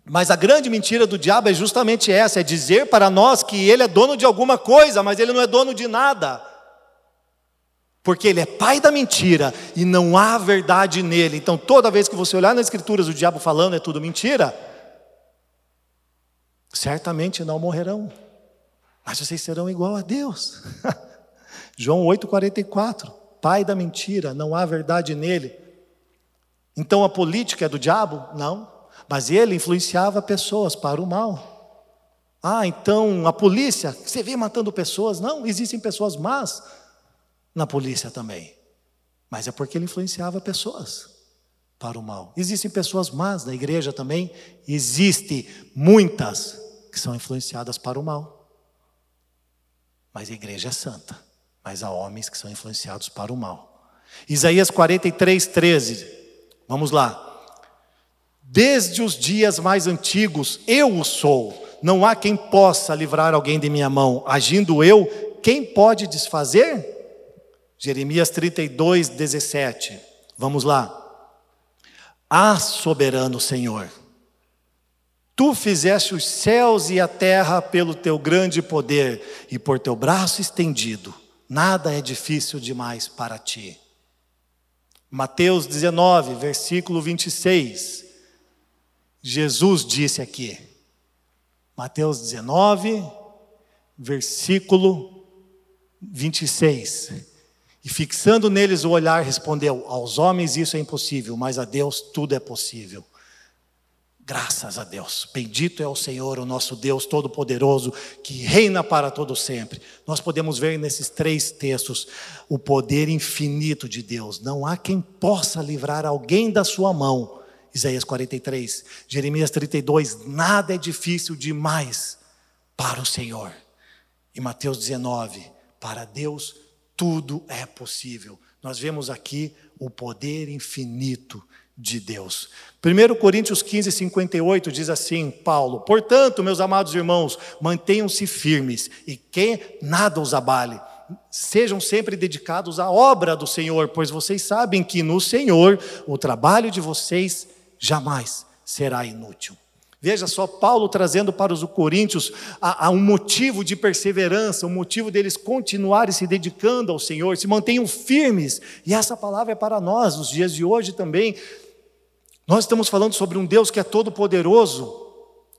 Mas a grande mentira do diabo é justamente essa: é dizer para nós que ele é dono de alguma coisa, mas ele não é dono de nada. Porque ele é pai da mentira e não há verdade nele. Então, toda vez que você olhar nas Escrituras o diabo falando é tudo mentira, certamente não morrerão, mas vocês serão igual a Deus. João 8,44, pai da mentira, não há verdade nele. Então a política é do diabo? Não, mas ele influenciava pessoas para o mal. Ah, então a polícia, você vê matando pessoas? Não, existem pessoas más na polícia também, mas é porque ele influenciava pessoas para o mal. Existem pessoas más na igreja também, existem muitas que são influenciadas para o mal. Mas a igreja é santa, mas há homens que são influenciados para o mal. Isaías 43, 13. Vamos lá. Desde os dias mais antigos, eu o sou. Não há quem possa livrar alguém de minha mão. Agindo eu, quem pode desfazer? Jeremias 32, 17. Vamos lá. Ah, soberano Senhor, Tu fizeste os céus e a terra pelo teu grande poder e por teu braço estendido. Nada é difícil demais para ti. Mateus 19, versículo 26. Jesus disse aqui. Mateus 19, versículo 26. E fixando neles o olhar, respondeu: Aos homens isso é impossível, mas a Deus tudo é possível. Graças a Deus. Bendito é o Senhor, o nosso Deus Todo-Poderoso, que reina para todo sempre. Nós podemos ver nesses três textos o poder infinito de Deus. Não há quem possa livrar alguém da sua mão. Isaías 43, Jeremias 32, nada é difícil demais para o Senhor. E Mateus 19, para Deus tudo é possível. Nós vemos aqui o poder infinito de Deus. 1 Coríntios 15, 58 diz assim: Paulo, portanto, meus amados irmãos, mantenham-se firmes e que nada os abale. Sejam sempre dedicados à obra do Senhor, pois vocês sabem que no Senhor o trabalho de vocês jamais será inútil. Veja só, Paulo trazendo para os coríntios a, a, um motivo de perseverança, um motivo deles continuarem se dedicando ao Senhor, se mantenham firmes, e essa palavra é para nós, nos dias de hoje também. Nós estamos falando sobre um Deus que é todo-poderoso,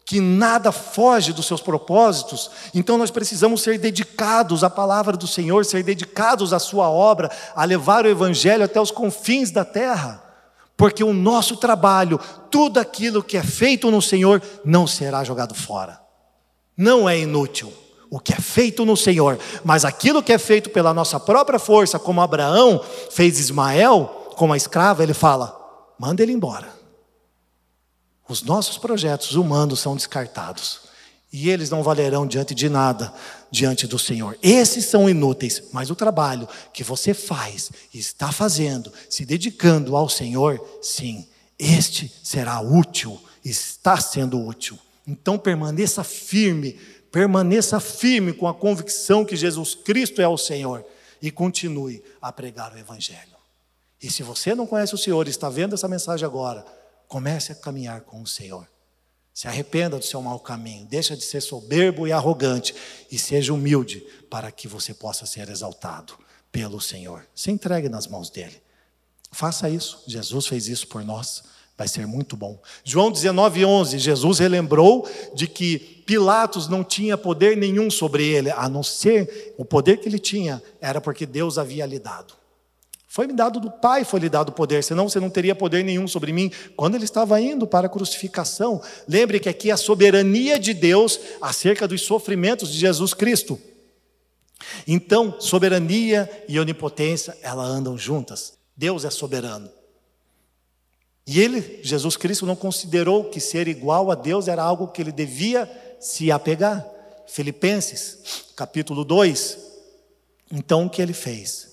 que nada foge dos seus propósitos, então nós precisamos ser dedicados à palavra do Senhor, ser dedicados à Sua obra, a levar o Evangelho até os confins da terra porque o nosso trabalho, tudo aquilo que é feito no Senhor, não será jogado fora. Não é inútil o que é feito no Senhor, mas aquilo que é feito pela nossa própria força, como Abraão fez Ismael com a escrava, ele fala: manda ele embora. Os nossos projetos humanos são descartados e eles não valerão diante de nada diante do Senhor. Esses são inúteis, mas o trabalho que você faz está fazendo, se dedicando ao Senhor, sim, este será útil, está sendo útil. Então permaneça firme, permaneça firme com a convicção que Jesus Cristo é o Senhor e continue a pregar o Evangelho. E se você não conhece o Senhor e está vendo essa mensagem agora, comece a caminhar com o Senhor. Se arrependa do seu mau caminho, deixa de ser soberbo e arrogante e seja humilde para que você possa ser exaltado pelo Senhor. Se entregue nas mãos dele. Faça isso. Jesus fez isso por nós. Vai ser muito bom. João 19:11, Jesus relembrou de que Pilatos não tinha poder nenhum sobre ele, a não ser o poder que ele tinha era porque Deus havia lhe dado. Foi-me dado do Pai, foi-lhe dado o poder, senão você não teria poder nenhum sobre mim. Quando ele estava indo para a crucificação, lembre que aqui a soberania de Deus acerca dos sofrimentos de Jesus Cristo. Então, soberania e onipotência, elas andam juntas. Deus é soberano. E ele, Jesus Cristo, não considerou que ser igual a Deus era algo que ele devia se apegar. Filipenses, capítulo 2. Então, o que ele fez?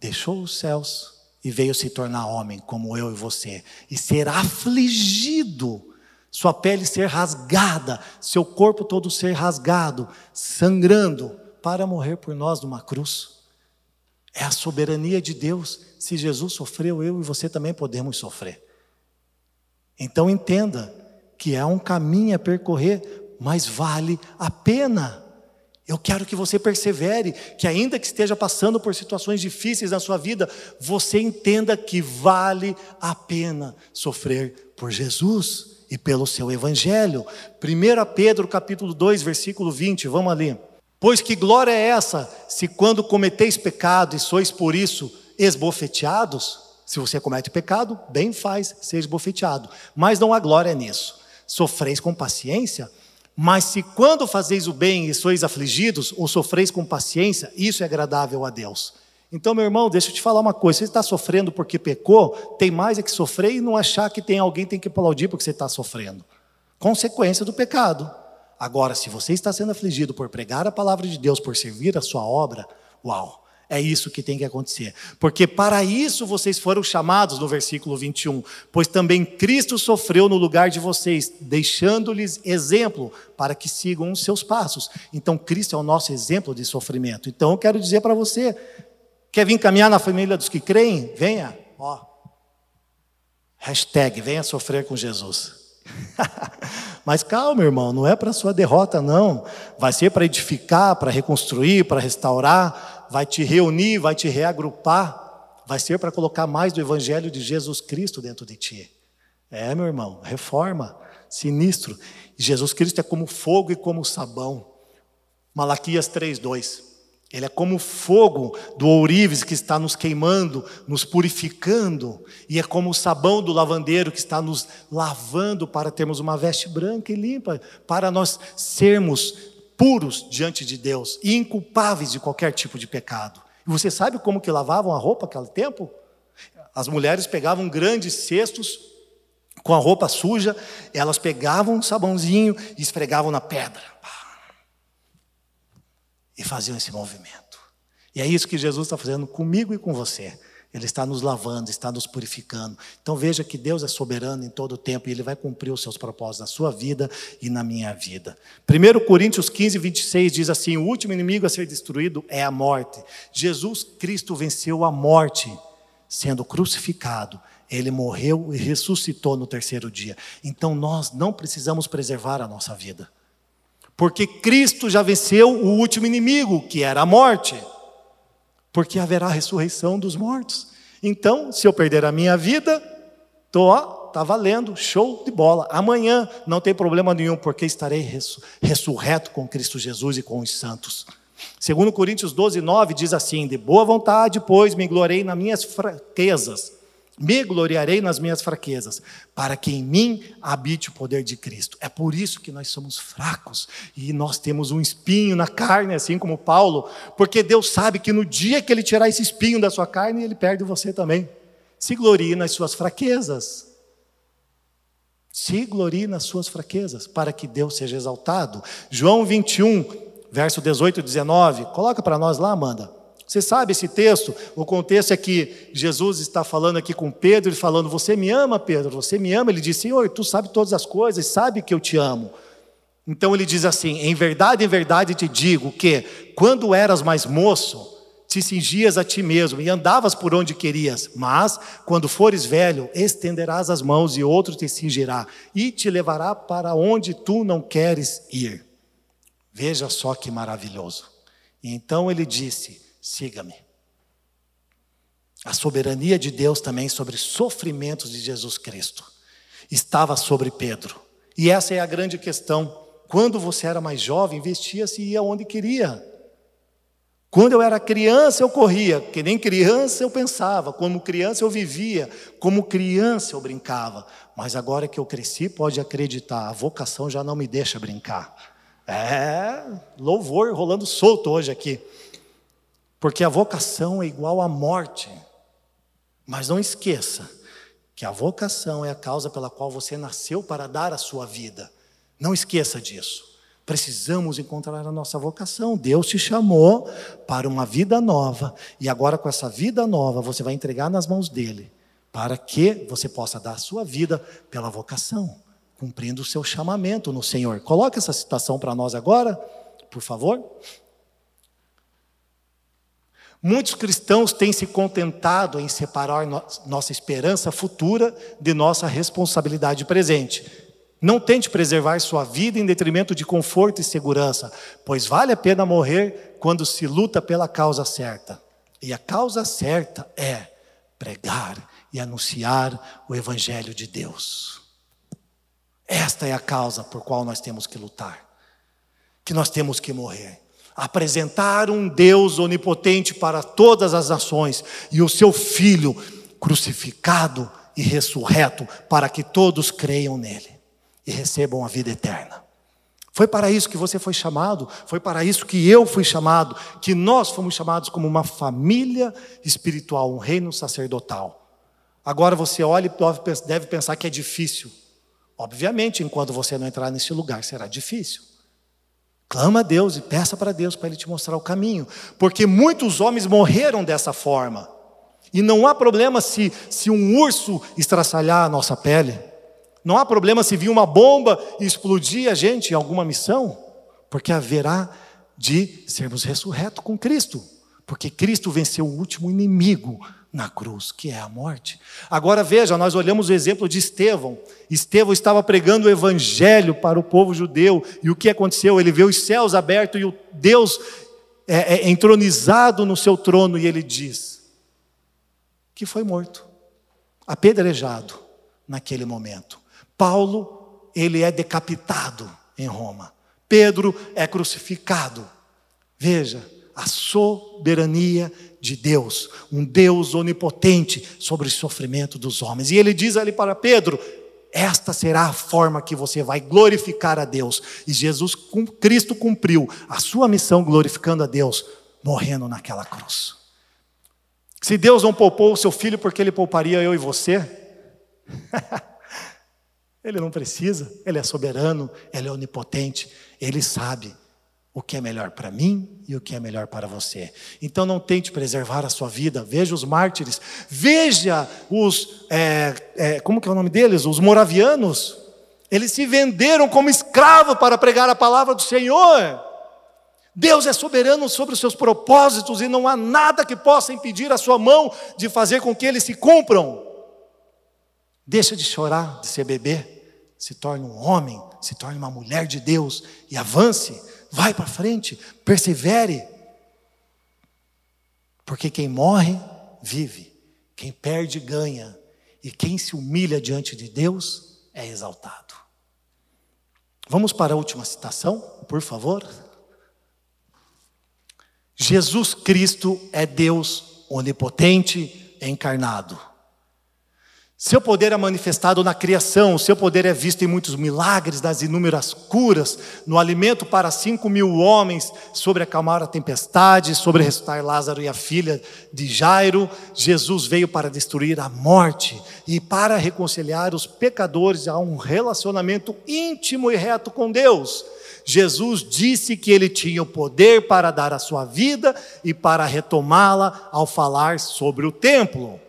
Deixou os céus e veio se tornar homem, como eu e você, e ser afligido, sua pele ser rasgada, seu corpo todo ser rasgado, sangrando, para morrer por nós numa cruz. É a soberania de Deus. Se Jesus sofreu, eu e você também podemos sofrer. Então entenda que é um caminho a percorrer, mas vale a pena. Eu quero que você persevere, que ainda que esteja passando por situações difíceis na sua vida, você entenda que vale a pena sofrer por Jesus e pelo seu evangelho. 1 Pedro capítulo 2, versículo 20, vamos ali. Pois que glória é essa, se quando cometeis pecado e sois por isso esbofeteados? Se você comete pecado, bem faz ser esbofeteado. Mas não há glória nisso. Sofreis com paciência? Mas se quando fazeis o bem e sois afligidos, ou sofreis com paciência, isso é agradável a Deus. Então, meu irmão, deixa eu te falar uma coisa: você está sofrendo porque pecou, tem mais é que sofrer e não achar que tem alguém que tem que aplaudir porque você está sofrendo. Consequência do pecado. Agora, se você está sendo afligido por pregar a palavra de Deus, por servir a sua obra, uau, é isso que tem que acontecer. Porque para isso vocês foram chamados no versículo 21. Pois também Cristo sofreu no lugar de vocês, deixando-lhes exemplo para que sigam os seus passos. Então, Cristo é o nosso exemplo de sofrimento. Então, eu quero dizer para você: quer vir caminhar na família dos que creem? Venha, ó. Hashtag, venha sofrer com Jesus. Mas calma, irmão, não é para sua derrota, não. Vai ser para edificar, para reconstruir, para restaurar vai te reunir, vai te reagrupar, vai ser para colocar mais do Evangelho de Jesus Cristo dentro de ti. É, meu irmão, reforma, sinistro. Jesus Cristo é como fogo e como sabão. Malaquias 3,2. Ele é como fogo do ourives que está nos queimando, nos purificando, e é como o sabão do lavandeiro que está nos lavando para termos uma veste branca e limpa, para nós sermos puros diante de Deus e inculpáveis de qualquer tipo de pecado. E você sabe como que lavavam a roupa naquele tempo? As mulheres pegavam grandes cestos com a roupa suja, elas pegavam um sabãozinho e esfregavam na pedra. E faziam esse movimento. E é isso que Jesus está fazendo comigo e com você. Ele está nos lavando, está nos purificando. Então veja que Deus é soberano em todo o tempo e Ele vai cumprir os seus propósitos na sua vida e na minha vida. 1 Coríntios 15, 26 diz assim: O último inimigo a ser destruído é a morte. Jesus Cristo venceu a morte, sendo crucificado. Ele morreu e ressuscitou no terceiro dia. Então nós não precisamos preservar a nossa vida, porque Cristo já venceu o último inimigo, que era a morte porque haverá ressurreição dos mortos. Então, se eu perder a minha vida, tô, ó, tá valendo, show de bola. Amanhã não tem problema nenhum, porque estarei ressurreto com Cristo Jesus e com os santos. Segundo Coríntios 12, 9 diz assim: De boa vontade, pois, me glorei nas minhas fraquezas me gloriarei nas minhas fraquezas, para que em mim habite o poder de Cristo. É por isso que nós somos fracos e nós temos um espinho na carne, assim como Paulo, porque Deus sabe que no dia que Ele tirar esse espinho da sua carne, Ele perde você também. Se glorie nas suas fraquezas. Se glorie nas suas fraquezas, para que Deus seja exaltado. João 21, verso 18 e 19. Coloca para nós lá, Amanda. Você sabe esse texto? O contexto é que Jesus está falando aqui com Pedro, e falando: Você me ama, Pedro? Você me ama? Ele diz: Senhor, tu sabe todas as coisas, sabe que eu te amo. Então ele diz assim: Em verdade, em verdade te digo que, quando eras mais moço, te cingias a ti mesmo e andavas por onde querias, mas quando fores velho, estenderás as mãos e outro te cingirá e te levará para onde tu não queres ir. Veja só que maravilhoso. Então ele disse: siga-me. A soberania de Deus também sobre sofrimentos de Jesus Cristo estava sobre Pedro. E essa é a grande questão. Quando você era mais jovem, vestia-se e ia onde queria. Quando eu era criança, eu corria, que nem criança eu pensava, como criança eu vivia, como criança eu brincava. Mas agora que eu cresci, pode acreditar, a vocação já não me deixa brincar. É, louvor rolando solto hoje aqui. Porque a vocação é igual à morte. Mas não esqueça que a vocação é a causa pela qual você nasceu para dar a sua vida. Não esqueça disso. Precisamos encontrar a nossa vocação. Deus te chamou para uma vida nova, e agora com essa vida nova, você vai entregar nas mãos dele, para que você possa dar a sua vida pela vocação, cumprindo o seu chamamento no Senhor. Coloque essa citação para nós agora, por favor. Muitos cristãos têm se contentado em separar nossa esperança futura de nossa responsabilidade presente. Não tente preservar sua vida em detrimento de conforto e segurança, pois vale a pena morrer quando se luta pela causa certa. E a causa certa é pregar e anunciar o Evangelho de Deus. Esta é a causa por qual nós temos que lutar, que nós temos que morrer apresentar um Deus onipotente para todas as nações e o seu Filho crucificado e ressurreto para que todos creiam nele e recebam a vida eterna. Foi para isso que você foi chamado, foi para isso que eu fui chamado, que nós fomos chamados como uma família espiritual, um reino sacerdotal. Agora você olha e deve pensar que é difícil. Obviamente, enquanto você não entrar nesse lugar, será difícil. Clama a Deus e peça para Deus para Ele te mostrar o caminho, porque muitos homens morreram dessa forma. E não há problema se, se um urso estraçalhar a nossa pele, não há problema se vir uma bomba e explodir a gente em alguma missão, porque haverá de sermos ressurretos com Cristo, porque Cristo venceu o último inimigo na cruz, que é a morte. Agora veja, nós olhamos o exemplo de Estevão. Estevão estava pregando o evangelho para o povo judeu, e o que aconteceu? Ele vê os céus abertos e o Deus é, é, entronizado no seu trono, e ele diz que foi morto, apedrejado naquele momento. Paulo, ele é decapitado em Roma. Pedro é crucificado. Veja, a soberania de Deus, um Deus onipotente sobre o sofrimento dos homens. E ele diz ali para Pedro: esta será a forma que você vai glorificar a Deus. E Jesus, Cristo cumpriu a sua missão glorificando a Deus, morrendo naquela cruz. Se Deus não poupou o seu filho porque ele pouparia eu e você, ele não precisa, ele é soberano, ele é onipotente, ele sabe o que é melhor para mim e o que é melhor para você. Então não tente preservar a sua vida. Veja os mártires, veja os, é, é, como que é o nome deles? Os moravianos. Eles se venderam como escravo para pregar a palavra do Senhor. Deus é soberano sobre os seus propósitos e não há nada que possa impedir a sua mão de fazer com que eles se cumpram. Deixa de chorar, de ser bebê, se torne um homem, se torne uma mulher de Deus e avance vai para frente, persevere. Porque quem morre, vive. Quem perde, ganha. E quem se humilha diante de Deus é exaltado. Vamos para a última citação, por favor. Jesus Cristo é Deus onipotente encarnado. Seu poder é manifestado na criação, seu poder é visto em muitos milagres, nas inúmeras curas, no alimento para cinco mil homens, sobre acalmar a tempestade, sobre ressuscitar Lázaro e a filha de Jairo. Jesus veio para destruir a morte e para reconciliar os pecadores a um relacionamento íntimo e reto com Deus. Jesus disse que ele tinha o poder para dar a sua vida e para retomá-la ao falar sobre o templo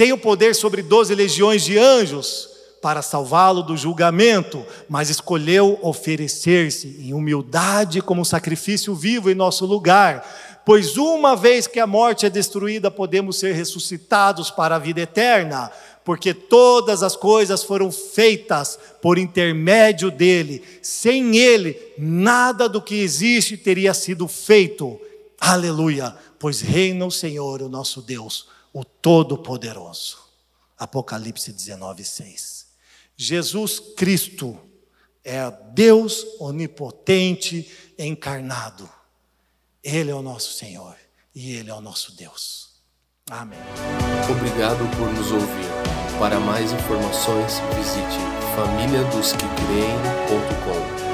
tem o poder sobre doze legiões de anjos para salvá-lo do julgamento, mas escolheu oferecer-se em humildade como sacrifício vivo em nosso lugar. Pois uma vez que a morte é destruída, podemos ser ressuscitados para a vida eterna, porque todas as coisas foram feitas por intermédio dele. Sem ele, nada do que existe teria sido feito. Aleluia! Pois reina o Senhor, o nosso Deus o Todo-Poderoso. Apocalipse 19, 6. Jesus Cristo é Deus onipotente encarnado. Ele é o nosso Senhor e Ele é o nosso Deus. Amém. Obrigado por nos ouvir. Para mais informações, visite famíliadosquecreem.com.